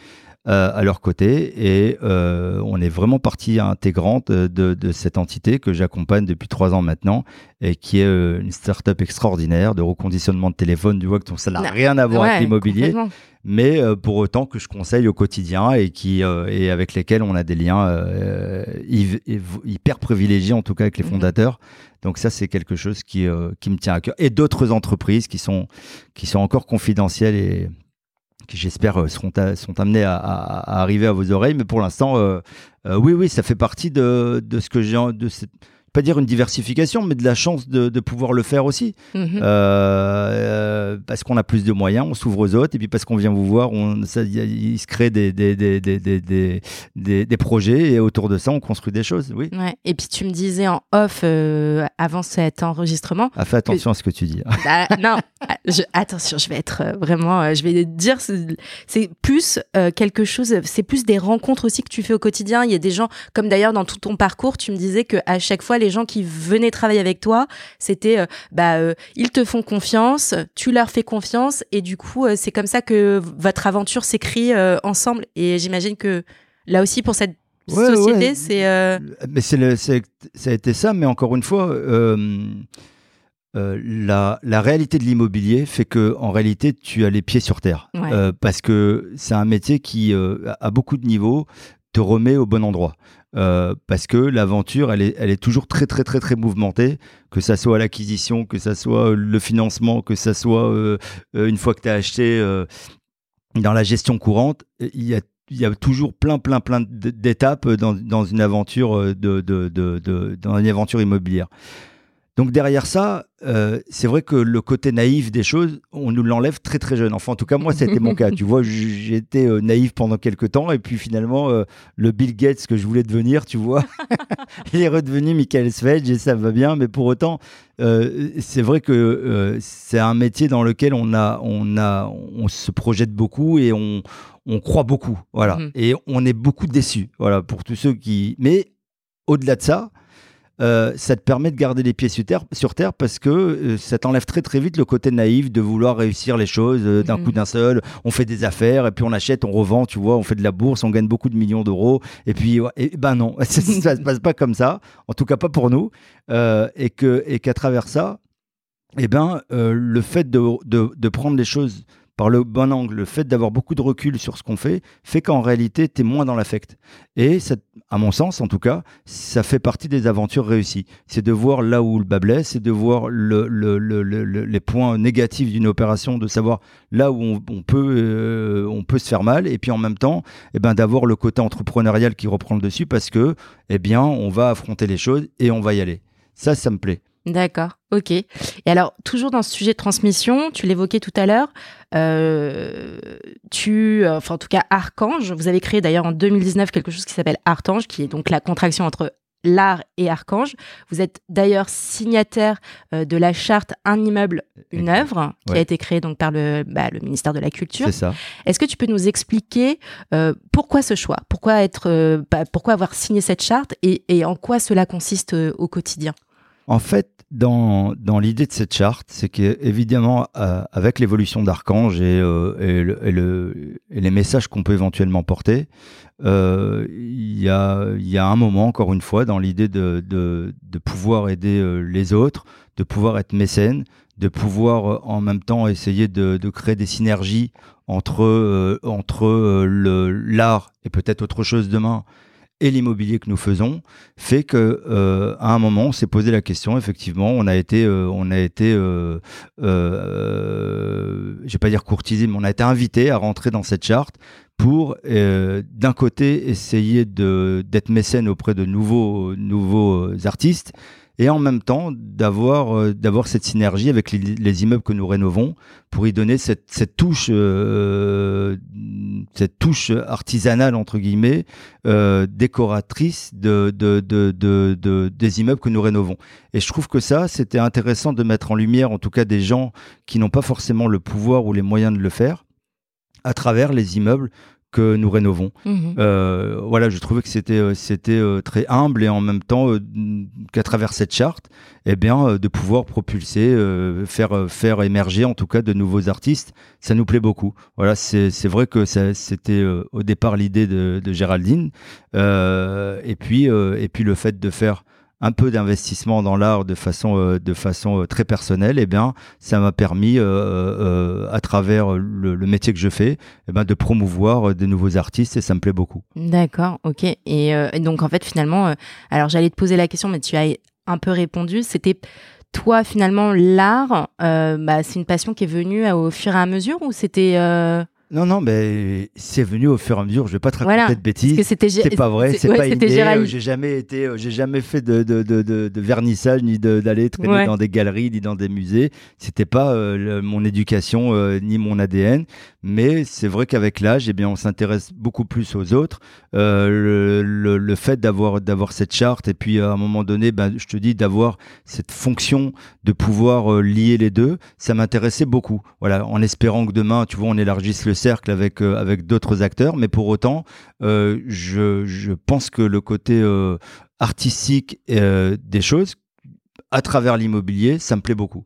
Euh, à leur côté et euh, on est vraiment partie intégrante de, de cette entité que j'accompagne depuis trois ans maintenant et qui est euh, une start-up extraordinaire de reconditionnement de téléphone. Du vois que ça n'a rien à voir avec l'immobilier, mais euh, pour autant que je conseille au quotidien et qui euh, et avec lesquels on a des liens hyper privilégiés en tout cas avec les mhm. fondateurs. Donc ça c'est quelque chose qui qui me tient à cœur et d'autres entreprises qui sont qui sont encore confidentielles et qui j'espère seront, sont amenés à, arriver à vos oreilles. Mais pour l'instant, oui, oui, ça fait partie de, de ce que j'ai, de pas dire une diversification, mais de la chance de, pouvoir le faire aussi. Mhm. Euh, parce qu'on a plus de moyens, on s'ouvre aux autres, et puis parce qu'on vient vous voir, on, ça, il se crée des des, des, des, des, projets, et autour de ça, on construit des choses. Oui. Ouais. Et puis tu me disais en off, euh, avant cet enregistrement. Ah, fais attention à ce que tu dis. Bah, non, je, attention, je vais être euh, vraiment, je vais dire, c'est plus quelque chose, c'est plus des rencontres aussi que tu fais au quotidien. Il y a des gens, comme d'ailleurs dans tout ton parcours, tu me disais qu'à chaque fois, les les gens qui venaient travailler avec toi, c'était euh, bah euh, ils te font confiance, tu leur fais confiance et du coup euh, c'est comme ça que votre aventure s'écrit ensemble. Et j'imagine que là aussi pour cette société c'est mais c'est ça a été ça mais encore une fois la, la, réalité de l'immobilier fait que en réalité tu as les pieds sur terre. Parce que c'est un métier qui a beaucoup de niveaux te remet au bon endroit. Euh, parce que l'aventure, elle est, elle est toujours très, très, très, très mouvementée, que ça soit l'acquisition, que ça soit le financement, que ça soit euh, euh, une fois que tu as acheté dans la gestion courante, il y a toujours plein, plein, plein d'étapes dans, une aventure de, de, de, dans une aventure immobilière. Donc derrière ça, euh, c'est vrai que le côté naïf des choses, on nous l'enlève très très jeune. Enfin, en tout cas, moi, c'était mon cas. (laughs) Tu vois, j'étais euh, naïf pendant quelques temps, et puis finalement, euh, le Bill Gates que je voulais devenir, tu vois, (laughs) (laughs) il est redevenu Michael Svedge et ça va bien. Mais pour autant, c'est vrai que c'est un métier dans lequel on a, on a, on se projette beaucoup et on, on croit beaucoup. Voilà, mm-hmm. et on est beaucoup déçus. Voilà, pour tous ceux qui. Mais au-delà de ça. Euh, ça te permet de garder les pieds sur terre, sur terre parce que euh, ça t'enlève très très vite le côté naïf de vouloir réussir les choses euh, d'un coup mhm. d'un seul. On fait des affaires et puis on achète, on revend, tu vois, on fait de la bourse, on gagne beaucoup de millions d'euros et puis ben non, (laughs) ça, ne se passe pas comme ça, en tout cas pas pour nous, et que et qu'à travers ça, eh ben le fait de, de, de prendre les choses par le bon angle, le fait d'avoir beaucoup de recul sur ce qu'on fait, fait qu'en réalité, tu moins dans l'affect. Et à mon sens, en tout cas, ça fait partie des aventures réussies. C'est de voir là où le bas blesse, c'est de voir le, les points négatifs d'une opération, de savoir là où on, peut, euh, peut se faire mal, et puis en même temps, eh ben, d'avoir le côté entrepreneurial qui reprend le dessus parce que, eh bien, on va affronter les choses et on va y aller. Ça, ça me plaît. D'accord, ok. Et alors, toujours dans ce sujet de transmission, tu l'évoquais tout à l'heure, euh, tu, enfin en tout cas Archange, vous avez créé d'ailleurs en 2019 quelque chose qui s'appelle Artange, qui est donc la contraction entre l'art et Archange. Vous êtes d'ailleurs signataire euh, de la charte Un immeuble, une œuvre, qui a été créée donc par le, bah, le ministère de la Culture. C'est ça. Est-ce que tu peux nous expliquer euh, pourquoi ce choix? Pourquoi être, bah, pourquoi avoir signé cette charte et, et en quoi cela consiste au quotidien? En fait, dans, dans l'idée de cette charte, c'est qu'évidemment, euh, avec l'évolution d'Archange et, euh, et, le, et, les messages qu'on peut éventuellement porter, euh, il y, a, y, a, un moment, encore une fois, dans l'idée de, de, pouvoir aider les autres, de pouvoir être mécène, de pouvoir en même temps essayer de, de créer des synergies entre, entre l'art et peut-être autre chose demain et l'immobilier que nous faisons fait que euh, à un moment on s'est posé la question effectivement on a été euh, on a été euh, euh, vais pas dire courtisé mais on a été invité à rentrer dans cette charte pour d'un côté essayer d'être mécène auprès de nouveaux nouveaux artistes et en même temps d'avoir euh, cette synergie avec les, immeubles que nous rénovons pour y donner cette, euh, touche artisanale entre guillemets euh, décoratrice de, de, de, de, des immeubles que nous rénovons. Et je trouve que ça c'était intéressant de mettre en lumière en tout cas des gens qui n'ont pas forcément le pouvoir ou les moyens de le faire à travers les immeubles que nous rénovons. Mhm. Euh, voilà, je trouvais que c'était euh, c'était euh, très humble et en même temps qu'à travers cette charte, eh bien, de pouvoir propulser, euh, faire faire émerger en tout cas de nouveaux artistes, ça nous plaît beaucoup. Voilà, c'est vrai que c'était euh, au départ l'idée de, de Géraldine, et puis et puis le fait de faire un peu d'investissement dans l'art de façon euh, de façon euh, très personnelle, eh bien, ça m'a permis, euh, à travers le, métier que je fais, eh ben, de promouvoir euh, de nouveaux artistes et ça me plaît beaucoup. D'accord, ok. Et, donc en fait finalement, alors j'allais te poser la question, mais tu as un peu répondu. C'était toi finalement l'art, bah, c'est une passion qui est venue au fur et à mesure ou c'était Non, non, mais c'est venu au fur et à mesure. Je vais pas te raconter Voilà, de bêtises. c'était C'est pas vrai, c'est ouais, pas inné. Euh, J'ai jamais été, euh, j'ai jamais fait de, de, de, vernissage ni d'aller traîner Ouais. dans des galeries ni dans des musées. C'était pas euh, le- mon éducation euh, ni mon ADN. Mais c'est vrai qu'avec l'âge, eh bien, on s'intéresse beaucoup plus aux autres. Le, le, le fait d'avoir d'avoir cette charte et puis à un moment donné, ben, je te dis d'avoir cette fonction de pouvoir lier les deux, ça m'intéressait beaucoup. Voilà, en espérant que demain, tu vois, on élargisse le cercle avec euh, avec d'autres acteurs, mais pour autant, euh, je, je pense que le côté euh, artistique des choses, à travers l'immobilier, ça me plaît beaucoup.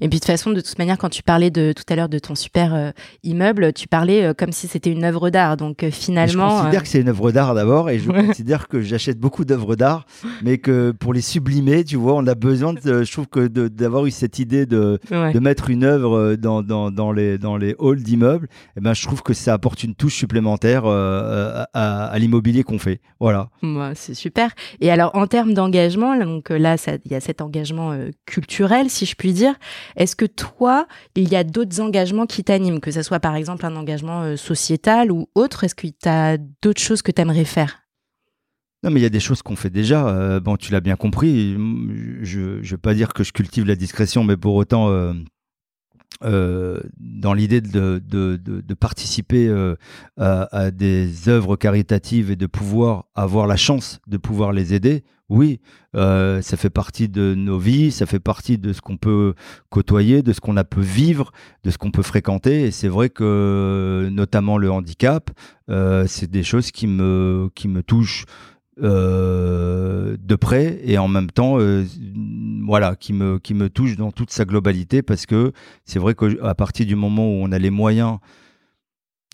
Et puis de toute façon, de toute manière, quand tu parlais de tout à l'heure de ton super euh, immeuble, tu parlais euh, comme si c'était une œuvre d'art. Donc euh, Et je finalement, considère que c'est une œuvre d'art d'abord, et je considère que j'achète beaucoup d'œuvres d'art, mais que pour les sublimer, tu vois, on a besoin, de, je trouve que d'avoir eu cette idée de, ouais. de mettre une œuvre dans, dans, dans, les, dans les halls d'immeubles, eh ben, je trouve que ça apporte une touche supplémentaire à, à l'immobilier qu'on fait. Voilà. Ouais, c'est super. Et alors, en termes d'engagement, donc là, il y a cet engagement culturel, si je puis dire. Est-ce que toi, il y a d'autres engagements qui t'animent, que ce soit par exemple un engagement euh, sociétal ou autre? Est-ce que tu as d'autres choses que tu aimerais faire? Non, mais il y a des choses qu'on fait déjà. Euh, bon, tu l'as bien compris. Je ne veux pas dire que je cultive la discrétion, mais pour autant, euh, dans l'idée de, participer à, à des œuvres caritatives et de pouvoir avoir la chance de pouvoir les aider, oui, euh, ça fait partie de nos vies, ça fait partie de ce qu'on peut côtoyer, de ce qu'on a peut vivre, de ce qu'on peut fréquenter. Et c'est vrai que, notamment le handicap, euh, c'est des choses qui me, qui me touchent euh, de près et en même temps voilà qui me qui me touche dans toute sa globalité parce que c'est vrai qu'à partir du moment où on a les moyens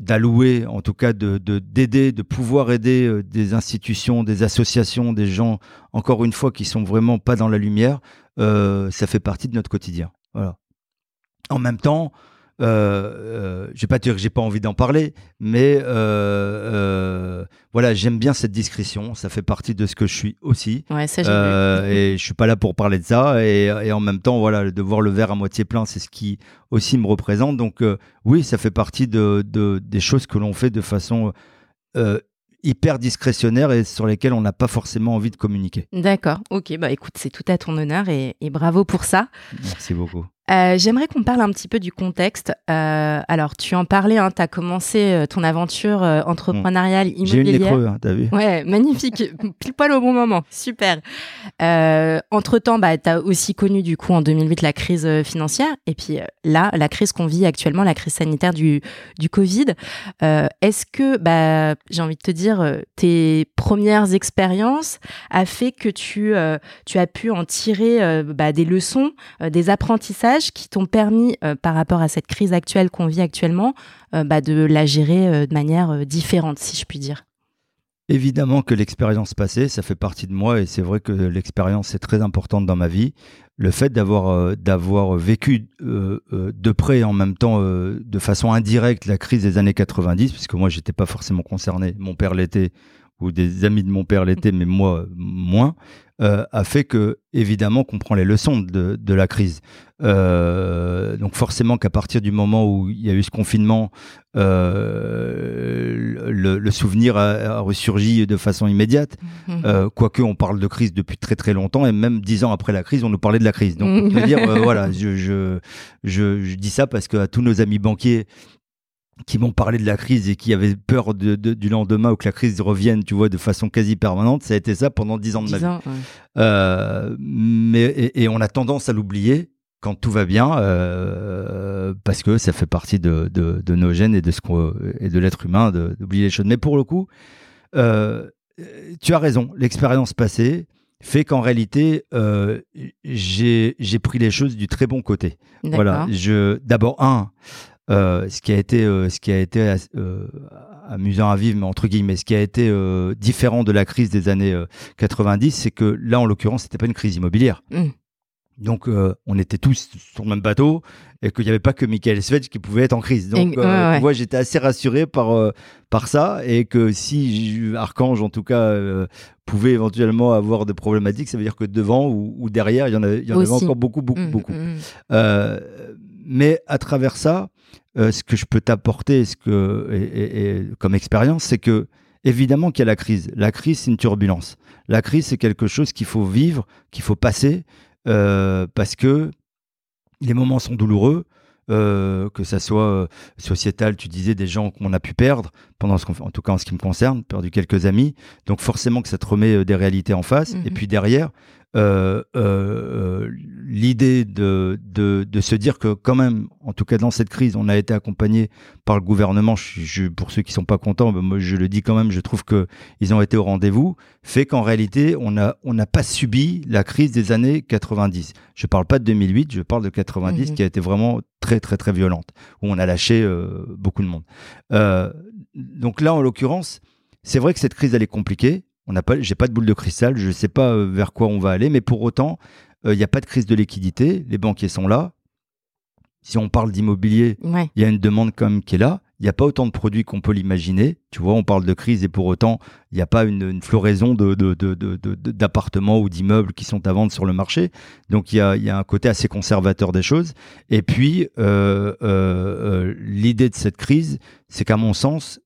d'allouer en tout cas de de- d'aider de, pouvoir aider euh, des institutions des associations des gens encore une fois qui sont vraiment pas dans la lumière euh, ça fait partie de notre quotidien. Voilà. En même temps euh, euh, je vais pas dire que j'ai pas envie d'en parler, mais euh, euh, voilà, j'aime bien cette discrétion. Ça fait partie de ce que je suis aussi. Ouais, ça, et je suis pas là pour parler de ça. Et, et en même temps, voilà, de voir le verre à moitié plein, c'est ce qui aussi me représente. Donc oui, ça fait partie de, de- des choses que l'on fait de façon hyper discrétionnaire et sur lesquelles on n'a pas forcément envie de communiquer. D'accord, ok, bah écoute, c'est tout à ton honneur et, et bravo pour ça. Merci beaucoup. Euh, J'aimerais qu'on parle un petit peu du contexte. Euh, alors, tu en parlais, hein, tu as commencé euh, ton aventure euh, entrepreneuriale J'ai eu immobilière. creux, hein, t'as vu Ouais, magnifique, (laughs) pile poil au bon moment, super. Entre-temps, bah, tu as aussi connu du coup en 2008 la crise financière et puis là, la crise qu'on vit actuellement, la crise sanitaire du, du Covid. Est-ce que, bah, j'ai envie de te dire, tes premières expériences a fait que tu, tu as pu en tirer bah, des leçons, des apprentissages qui t'ont permis, euh, par rapport à cette crise actuelle qu'on vit actuellement, euh, bah, de la gérer euh, de manière différente, si je puis dire. Évidemment que l'expérience passée, ça fait partie de moi et c'est vrai que l'expérience est très importante dans ma vie. Le fait d'avoir vécu de près et en même temps de façon indirecte la crise des années 90, puisque moi j'étais pas forcément concerné, mon père l'était ou des amis de mon père l'étaient, mais moi moins, euh, a fait que évidemment qu'on prend les leçons de, de la crise. Euh, donc forcément qu'à partir du moment où il y a eu ce confinement, euh, le, le souvenir a, a ressurgi de façon immédiate. Euh, quoique on parle de crise depuis très très longtemps et même dix ans après la crise, on nous parlait de la crise. Donc, on peut dire, (laughs) voilà, je, je, je, je dis ça parce que à tous nos amis banquiers qui m'ont parlé de la crise et qui avaient peur de, de- du lendemain ou que la crise revienne, tu vois, de façon quasi permanente, ça a été ça pendant dix ans de ma 10 vie. ans, ouais. Euh, mais et, et on a tendance à l'oublier. quand tout va bien, parce que ça fait partie de, de, nos gènes et de, ce et de l'être humain d'oublier les choses. Mais pour le coup, tu as raison, l'expérience passée fait qu'en réalité, j'ai pris les choses du très bon côté. Voilà, d'abord un, euh, ce qui a été, euh, ce qui a été euh, amusant à vivre, mais entre guillemets, ce qui a été différent de la crise des années 90, c'est que là, en l'occurrence, c'était pas une crise immobilière. Mmh. Donc, on était tous sur le même bateau et qu'il n'y avait pas que Michael Svedge qui pouvait être en crise. Donc, moi, j'étais assez rassuré par, par ça et que si Archange, en tout cas, pouvait éventuellement avoir des problématiques, ça veut dire que devant ou, derrière, il y en avait, il y en avait encore beaucoup, beaucoup, mmh, beaucoup. Mmh, mais à travers ça, euh, ce que je peux t'apporter ce que, et, comme expérience, c'est que évidemment qu'il y a la crise. La crise, c'est une turbulence. La crise, c'est quelque chose qu'il faut vivre, qu'il faut passer, euh, parce que les moments sont douloureux. Euh, que ça soit sociétal, tu disais des gens qu'on a pu perdre pendant ce qu'on en tout cas en ce qui me concerne, perdu quelques amis. Donc forcément que ça te remet des réalités en face. Et mmh puis derrière, euh, euh, l'idée de, de, se dire que quand même, en tout cas dans cette crise, on a été accompagné par le gouvernement. Je, pour ceux qui sont pas contents, ben moi je le dis quand même, je trouve que ils ont été au rendez-vous. Fait qu'en réalité, on n'a on n'a pas subi la crise des années 90. Je parle pas de 2008, je parle de 90 mhm. qui a été vraiment très très très violente, où on a lâché euh, beaucoup de monde. donc là, en l'occurrence, c'est vrai que cette crise elle est compliquée. On n'a pas, j'ai pas de boule de cristal, je ne sais pas euh, vers quoi on va aller, mais pour autant, il euh, n'y a pas de crise de liquidité. Les banquiers sont là. Si on parle d'immobilier, il y a une demande quand même qui est là. Il n'y a pas autant de produits qu'on peut l'imaginer. Tu vois, on parle de crise et pour autant, il n'y a pas une, floraison de, d'appartements ou d'immeubles qui sont à vendre sur le marché. Donc, il y a, un côté assez conservateur des choses. Et puis, euh, l'idée de cette crise, c'est qu'à mon sens,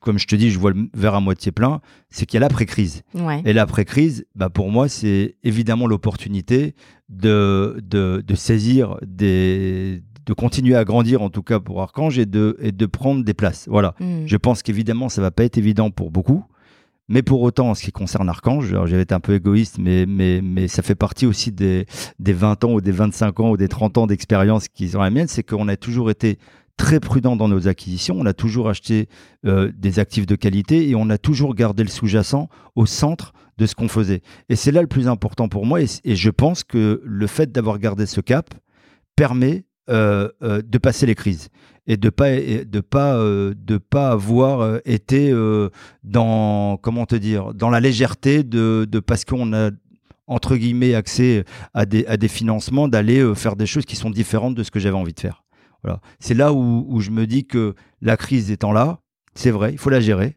comme je te dis, je vois le verre à moitié plein, c'est qu'il y a l'après-crise. Et l'après-crise, bah pour moi, c'est évidemment l'opportunité de, de, saisir des de continuer à grandir en tout cas pour Archange et de, et de prendre des places. Voilà. Hmm. Je pense qu'évidemment, ça va pas être évident pour beaucoup. Mais pour autant, en ce qui concerne Archange, j'avais été un peu égoïste, mais, mais, mais ça fait partie aussi des, des 20 ans ou des 25 ans ou des 30 ans d'expérience qui sont la mienne, c'est qu'on a toujours été très prudent dans nos acquisitions. On a toujours acheté euh, des actifs de qualité et on a toujours gardé le sous-jacent au centre de ce qu'on faisait. Et c'est là le plus important pour moi. Et, je pense que le fait d'avoir gardé ce cap permet euh, euh, de passer les crises et de pas de pas de pas avoir été dans comment te dire dans la légèreté de, de parce qu'on a entre guillemets accès à des, à des financements d'aller faire des choses qui sont différentes de ce que j'avais envie de faire. C'est là où, je me dis que la crise étant là, c'est vrai, il faut la gérer.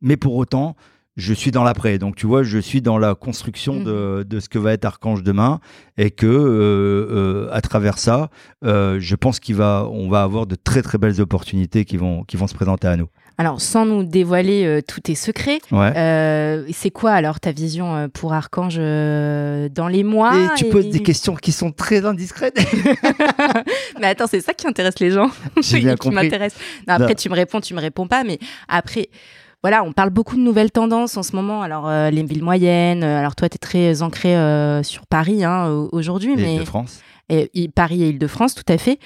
Mais pour autant, je suis dans l'après. Donc, tu vois, je suis dans la construction de, mmh. ce que va être Archange demain et que, euh, euh, à travers ça, euh, je pense qu'on va, on va avoir de très, très belles opportunités qui vont, qui vont se présenter à nous. Alors, sans nous dévoiler euh, tous tes secrets, euh, c'est quoi alors ta vision euh, pour Archange dans les mois et Tu poses des questions qui sont très indiscrètes. (laughs) mais attends, c'est ça qui intéresse les gens. (laughs) J'ai bien m'intéresse. Après, tu me réponds, tu me réponds pas, mais après. Voilà, on parle beaucoup de nouvelles tendances en ce moment. Alors, les villes moyennes. Alors, toi, tu es très ancré sur Paris hein, aujourd'hui. mais de France Paris et Île-de-France, tout à fait.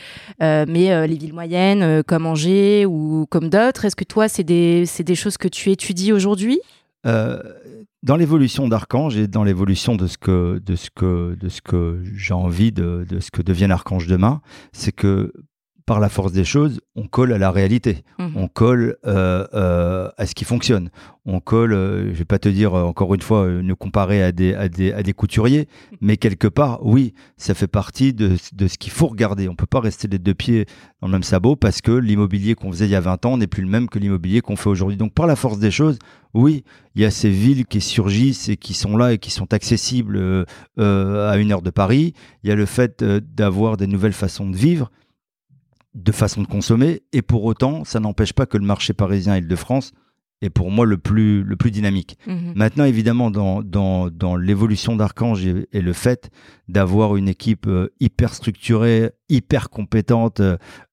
Euh, mais euh, les villes moyennes, euh, comme Angers ou comme d'autres, est-ce que toi, c'est des, des, choses que tu étudies aujourd'hui? Dans l'évolution d'Archange et dans l'évolution de ce que, de ce que, de ce que j'ai envie de, de, ce que devienne Archange demain, c'est que par la force des choses, on colle à la réalité, mmh. on colle euh, euh, à ce qui fonctionne, on colle, euh, je vais pas te dire encore une fois, nous comparer à des, à des, à des couturiers, mmh. mais quelque part, oui, ça fait partie de, de ce qu'il faut regarder. On peut pas rester les deux pieds dans le même sabot parce que l'immobilier qu'on faisait il y a 20 ans n'est plus le même que l'immobilier qu'on fait aujourd'hui. Donc par la force des choses, oui, il y a ces villes qui surgissent et qui sont là et qui sont accessibles à une heure de Paris. Il y a le fait d'avoir des nouvelles façons de vivre de façon de consommer. Et pour autant, ça n'empêche pas que le marché parisien Île-de-France est pour moi le plus, le plus dynamique. Mhm. Maintenant, évidemment, dans, dans, dans l'évolution d'Archange et, le fait d'avoir une équipe euh, hyper structurée, hyper compétente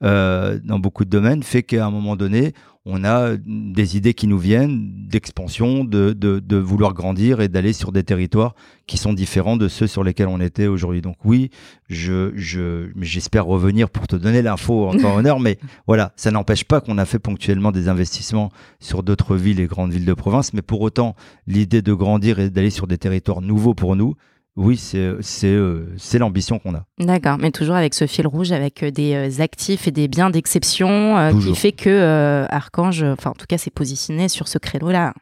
euh, dans beaucoup de domaines, fait qu'à un moment donné, on a des idées qui nous viennent d'expansion, de, de, vouloir grandir et d'aller sur des territoires qui sont différents de ceux sur lesquels on était aujourd'hui. Donc oui, je, je, j'espère revenir pour te donner l'info en temps honneur, mais voilà, ça n'empêche pas qu'on a fait ponctuellement des investissements sur d'autres villes et grandes villes de province, mais pour autant, l'idée de grandir et d'aller sur des territoires nouveaux pour nous, oui, c'est euh, l'ambition qu'on a. D'accord, mais toujours avec ce fil rouge, avec euh, des euh, actifs et des biens d'exception qui fait que Archange, enfin en tout cas, s'est positionné sur ce créneau-là.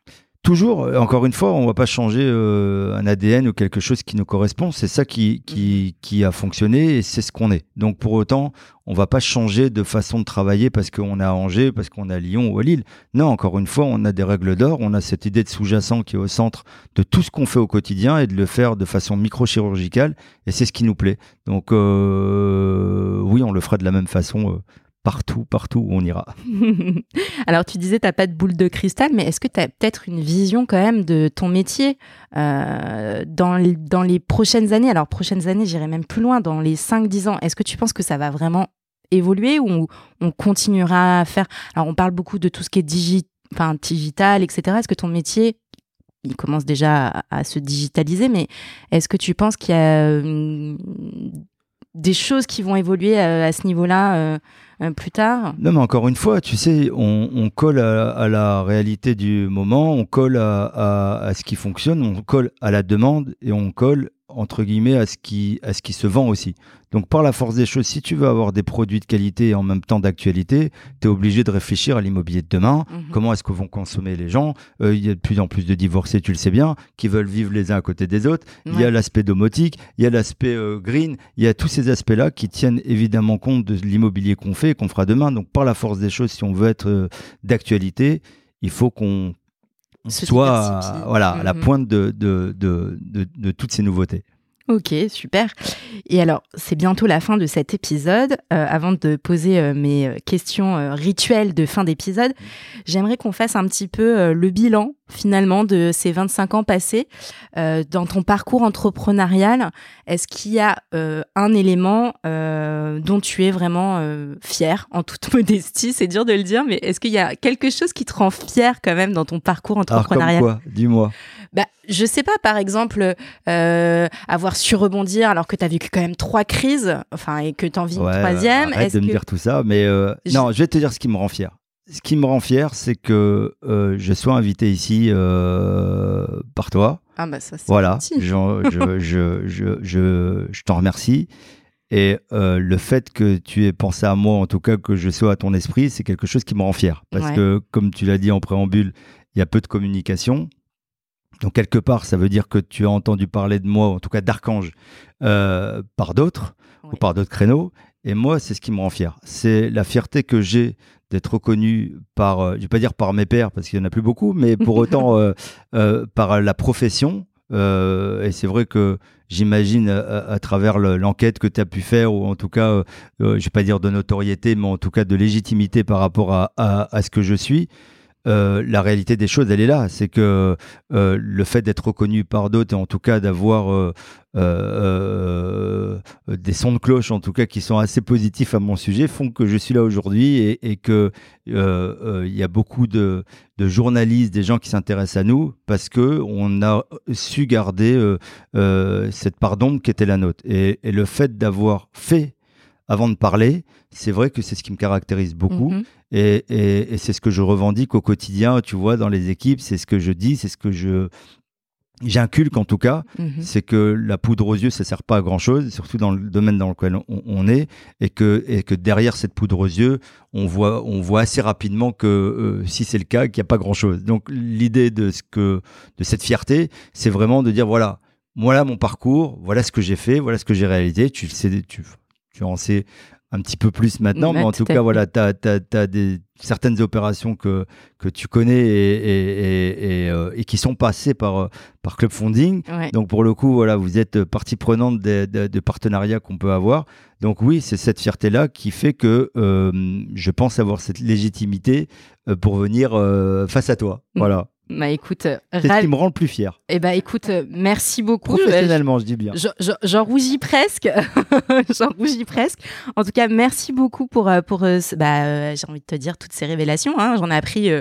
Toujours, encore une fois, on ne va pas changer un ADN ou quelque chose qui nous correspond. C'est ça qui, qui, qui, a fonctionné et c'est ce qu'on est. Donc pour autant, on va pas changer de façon de travailler parce qu'on a Angers, parce qu'on a Lyon ou à Lille. Non, encore une fois, on a des règles d'or, on a cette idée de sous-jacent qui est au centre de tout ce qu'on fait au quotidien et de le faire de façon microchirurgicale et c'est ce qui nous plaît. Donc euh, oui, on le fera de la même façon. Euh, partout, partout où on ira. (laughs) Alors tu disais, tu n'as pas de boule de cristal, mais est-ce que tu as peut-être une vision quand même de ton métier euh, dans, les, dans les prochaines années? Alors prochaines années, j'irai même plus loin, dans les 5-10 ans, est-ce que tu penses que ça va vraiment évoluer ou on continuera à faire? Alors, on parle beaucoup de tout ce qui est enfin, digital, etc. Est-ce que ton métier, il commence déjà à, se digitaliser, mais est-ce que tu penses qu'il y a euh, des choses qui vont évoluer à, ce niveau-là euh, plus tard. Non, mais encore une fois, tu sais, on, colle à, la réalité du moment, on colle à, ce qui fonctionne, on colle à la demande et on colle entre guillemets à ce qui à ce qui se vend aussi. Donc par la force des choses, si tu veux avoir des produits de qualité et en même temps d'actualité, tu es obligé de réfléchir à l'immobilier de demain. Mhm. Comment est-ce que vont consommer les gens? Euh, Il y a de plus en plus de divorcés, tu le sais bien, qui veulent vivre les uns à côté des autres. Il y a l'aspect domotique, il y a l'aspect euh, green, il y a tous ces aspects-là qui tiennent évidemment compte de l'immobilier qu'on fait et qu'on fera demain. Donc par la force des choses, si on veut être euh, d'actualité, il faut qu'on soit voilà, à la pointe de, de, de, de, toutes ces nouveautés. Ok, super. Et alors, c'est bientôt la fin de cet épisode. Euh, avant de poser euh, mes euh, questions rituelles de fin d'épisode, j'aimerais qu'on fasse un petit peu le bilan finalement de ces 25 ans passés dans ton parcours entrepreneurial. Est-ce qu'il y a un élément dont tu es vraiment fier en toute (laughs) modestie? C'est dur de le dire, mais est-ce qu'il y a quelque chose qui te rend fier quand même dans ton parcours entrepreneurial Alors, comme quoi? Dis-moi bah, je sais pas, par exemple, euh, avoir su rebondir alors que tu as vécu quand même trois crises, enfin, et que tu en vis une troisième. Arrête de me dire tout ça, mais euh, non, je vais te dire ce qui me rend fier. Ce qui me rend fier, c'est que euh, je sois invité ici par toi. Ah bah ça, c'est Voilà, (laughs) je, je, je, je, t'en remercie. Et le fait que tu aies pensé à moi, en tout cas que je sois à ton esprit, c'est quelque chose qui me rend fier. Parce que, comme tu l'as dit en préambule, il y a peu de communication. Donc quelque part, ça veut dire que tu as entendu parler de moi, en tout cas d'Archange, euh, par d'autres ou par d'autres créneaux. Et moi, c'est ce qui me rend fier. C'est la fierté que j'ai d'être reconnu par, euh, je vais pas dire par mes pairs parce qu'il y en a plus beaucoup, mais pour (laughs) autant euh, par la profession. et c'est vrai que j'imagine à, travers l'enquête que tu as pu faire, ou en tout cas, je vais pas dire de notoriété, mais en tout cas de légitimité par rapport à, à ce que je suis. Euh, la réalité des choses, elle est là. C'est que euh, le fait d'être reconnu par d'autres et en tout cas d'avoir euh, des sons de cloche, en tout cas, qui sont assez positifs à mon sujet, font que je suis là aujourd'hui et, et que il y a beaucoup de, journalistes, des gens qui s'intéressent à nous parce que on a su garder cette part d'ombre qui était la nôtre. Et, le fait d'avoir fait avant de parler, c'est vrai que c'est ce qui me caractérise beaucoup. Mhm. Et, c'est ce que je revendique au quotidien, tu vois, dans les équipes. C'est ce que je dis, c'est ce que je. J'inculque en tout cas, mhm. c'est que la poudre aux yeux, ça sert pas à grand chose, surtout dans le domaine dans lequel on, est, et que, et que derrière cette poudre aux yeux, on voit, on voit assez rapidement que euh, si c'est le cas, qu'il n'y a pas grand chose. Donc l'idée de ce que, de cette fierté, c'est vraiment de dire voilà, voilà mon parcours, voilà ce que j'ai fait, voilà ce que j'ai réalisé. Tu sais, tu, tu en sais un petit peu plus maintenant, mais en tout cas, voilà, tu as, des, certaines opérations que, que tu connais et, et, euh, qui sont passées par, euh, par Club Funding. Donc, pour le coup, voilà, vous êtes partie prenante des, partenariats qu'on peut avoir. Donc, oui, c'est cette fierté-là qui fait que euh, je pense avoir cette légitimité pour venir face à toi. Mm. Voilà. Bah écoute, c'est ce qui me rend le plus fier. Eh bah écoute, merci beaucoup. Professionnellement, je, dis bien. J'en rougis presque. (laughs) j'en rougis presque. En tout cas, merci beaucoup pour, pour bah, j'ai envie de te dire, toutes ces révélations. Hein. J'en ai appris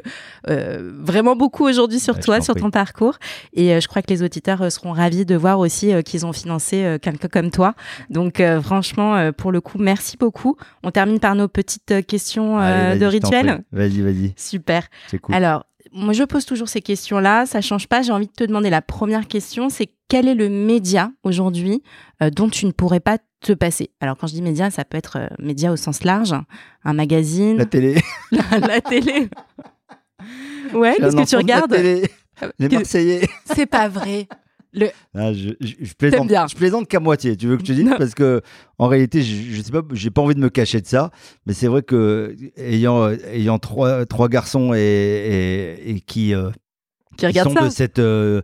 vraiment beaucoup aujourd'hui sur toi, sur ton parcours. Et je crois que les auditeurs seront ravis de voir aussi qu'ils ont financé quelqu'un comme toi. Donc franchement, pour le coup, merci beaucoup. On termine par nos petites questions de rituel. Vas-y, vas-y. Super. Alors, moi, je pose toujours ces questions-là. Ça change pas. J'ai envie de te demander la première question. C'est quel est le média aujourd'hui euh, dont tu ne pourrais pas te passer? Alors, quand je dis média, ça peut être euh, média au sens large, un magazine. La télé. (laughs) la, télé. Ouais, qu'est-ce que tu regardes? Les Marseillais. C'est pas vrai. Ah, je, je, plaisante, qu'à moitié, tu veux que je te dise? Parce que en réalité, je, je sais pas, j'ai pas envie de me cacher de ça, mais c'est vrai que ayant, ayant trois, trois garçons et, et, qui, euh, qui sont de cette euh,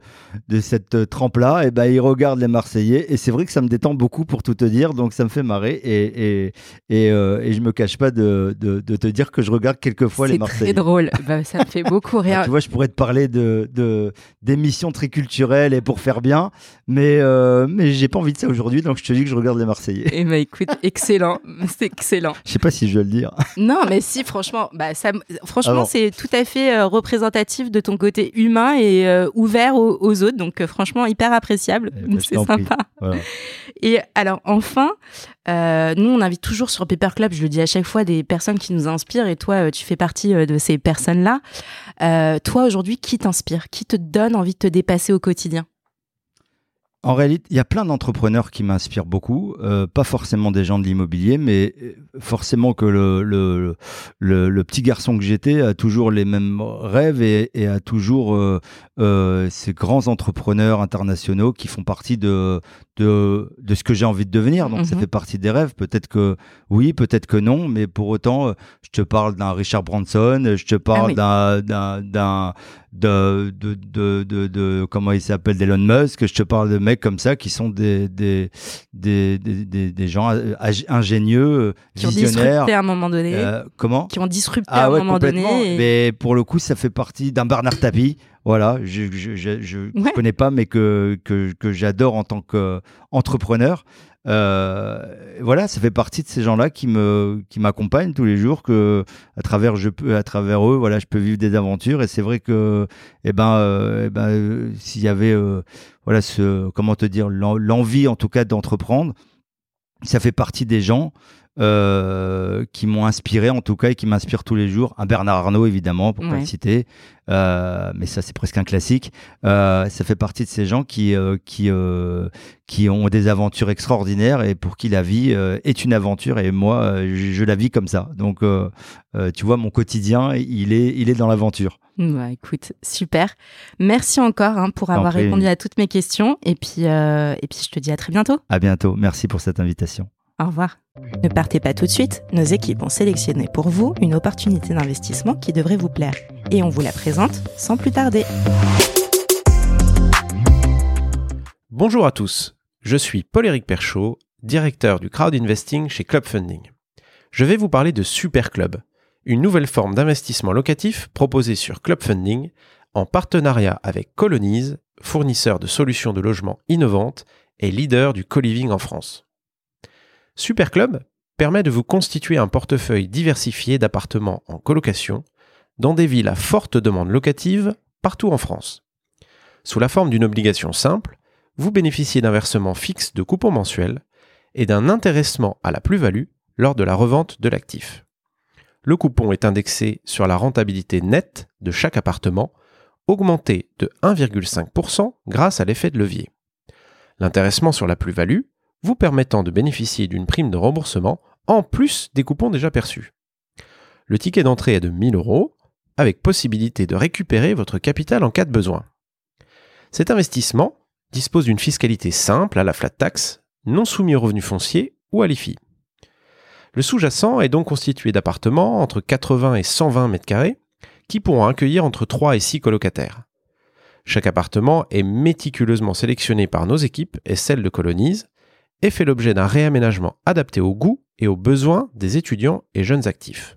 de cette euh, trempe là et ben ils regardent les Marseillais et c'est vrai que ça me détend beaucoup pour tout te dire donc ça me fait marrer et et et, euh, et je me cache pas de, de, de, te dire que je regarde quelquefois les Marseillais. C'est drôle, bah, ça me fait beaucoup (laughs) rire. tu vois, je pourrais te parler de de d'émissions triculturelles et pour faire bien, mais euh, mais j'ai pas envie de ça aujourd'hui donc je te dis que je regarde les Marseillais. Et eh ben écoute, (laughs) excellent, c'est excellent. Je sais pas si je vais le dire. Non, mais si franchement, bah ça franchement c'est tout à fait représentatif de ton côté humain et euh, ouvert aux, autres. Donc euh, franchement, hyper appréciable. Eh ben, c'est sympa. (laughs) Et alors enfin, euh, nous on invite toujours sur Paper Club, je le dis à chaque fois, des personnes qui nous inspirent. Et toi, tu fais partie de ces personnes-là. toi aujourd'hui, qui t'inspire? Qui te donne envie de te dépasser au quotidien? En réalité, il y a plein d'entrepreneurs qui m'inspirent beaucoup, euh, pas forcément des gens de l'immobilier, mais euh, forcément que le, le, le, petit garçon que j'étais a toujours les mêmes rêves et, et a toujours euh, euh, ces grands entrepreneurs internationaux qui font partie de, de, de ce que j'ai envie de devenir. Donc ça mhm. fait partie des rêves. Peut-être que oui, peut-être que non, mais pour autant, je te parle d'un Richard Branson, je te parle ah d'un d'un de, de, de, de, de, comment il s'appelle d'Elon Musk, je te parle de mecs comme ça qui sont des, des, des, des, des gens ingénieux, qui visionnaires. Ont disrupté à un moment donné. Euh, comment? Qui ont disrupté ah à un moment donné. Mais pour le coup, ça fait partie d'un Bernard Tapie. Voilà, je je, je, je connais pas, mais que, que, que j'adore en tant qu'entrepreneur. Euh, voilà, ça fait partie de ces gens-là qui me qui m'accompagnent tous les jours que à travers je peux à travers eux voilà je peux vivre des aventures. Et c'est vrai que eh ben euh, eh ben s'il y avait euh, voilà ce comment te dire l'envie en tout cas d'entreprendre ça fait partie des gens euh, qui m'ont inspiré en tout cas et qui m'inspirent tous les jours. Un Bernard Arnault évidemment pour pas le citer, euh, mais ça c'est presque un classique. Euh, ça fait partie de ces gens qui qui qui ont des aventures extraordinaires et pour qui la vie est une aventure et moi je, la vis comme ça. Donc tu vois mon quotidien il est il est dans l'aventure. Bah, écoute, super. Merci encore hein, pour avoir répondu à toutes mes questions. Et puis, et puis, je te dis à très bientôt. À bientôt. Merci pour cette invitation. Au revoir. Ne partez pas tout de suite, nos équipes ont sélectionné pour vous une opportunité d'investissement qui devrait vous plaire. Et on vous la présente sans plus tarder. Bonjour à tous, je suis Paul-Éric Perchaud, directeur du crowd investing chez Club Funding. Je vais vous parler de Super Club, une nouvelle forme d'investissement locatif proposée sur Club Funding en partenariat avec Colonize, fournisseur de solutions de logement innovantes et leader du co-living en France. Superclub permet de vous constituer un portefeuille diversifié d'appartements en colocation dans des villes à forte demande locative partout en France. Sous la forme d'une obligation simple, vous bénéficiez d'un versement fixe de coupons mensuels et d'un intéressement à la plus-value lors de la revente de l'actif. Le coupon est indexé sur la rentabilité nette de chaque appartement, augmenté de 1,5% grâce à l'effet de levier. L'intéressement sur la plus-value vous permettant de bénéficier d'une prime de remboursement en plus des coupons déjà perçus. Le ticket d'entrée est de 1000 euros, avec possibilité de récupérer votre capital en cas de besoin. Cet investissement dispose d'une fiscalité simple à la flat tax, non soumis aux revenus fonciers ou à l'IFI. Le sous-jacent est donc constitué d'appartements entre 80 et 120 m2 qui pourront accueillir entre 3 et 6 colocataires. Chaque appartement est méticuleusement sélectionné par nos équipes et celles de Colonise et fait l'objet d'un réaménagement adapté aux goûts et aux besoins des étudiants et jeunes actifs.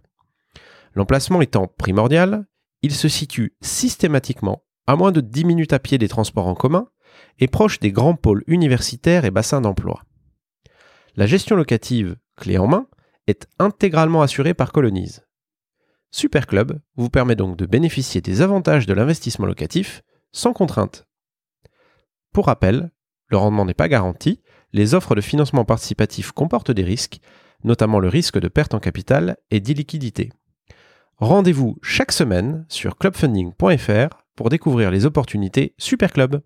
L'emplacement étant primordial, il se situe systématiquement à moins de 10 minutes à pied des transports en commun et proche des grands pôles universitaires et bassins d'emploi. La gestion locative, clé en main, est intégralement assurée par Colonize. Superclub vous permet donc de bénéficier des avantages de l'investissement locatif sans contrainte. Pour rappel, le rendement n'est pas garanti, les offres de financement participatif comportent des risques, notamment le risque de perte en capital et d'illiquidité. Rendez-vous chaque semaine sur clubfunding.fr pour découvrir les opportunités Superclub.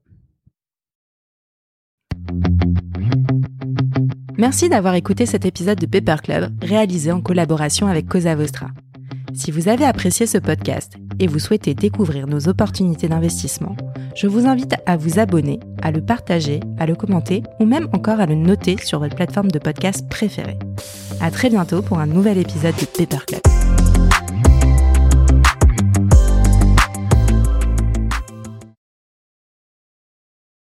Merci d'avoir écouté cet épisode de Paper Club réalisé en collaboration avec Cosa Vostra. Si vous avez apprécié ce podcast et vous souhaitez découvrir nos opportunités d'investissement, je vous invite à vous abonner, à le partager, à le commenter ou même encore à le noter sur votre plateforme de podcast préférée. À très bientôt pour un nouvel épisode de Paper Club.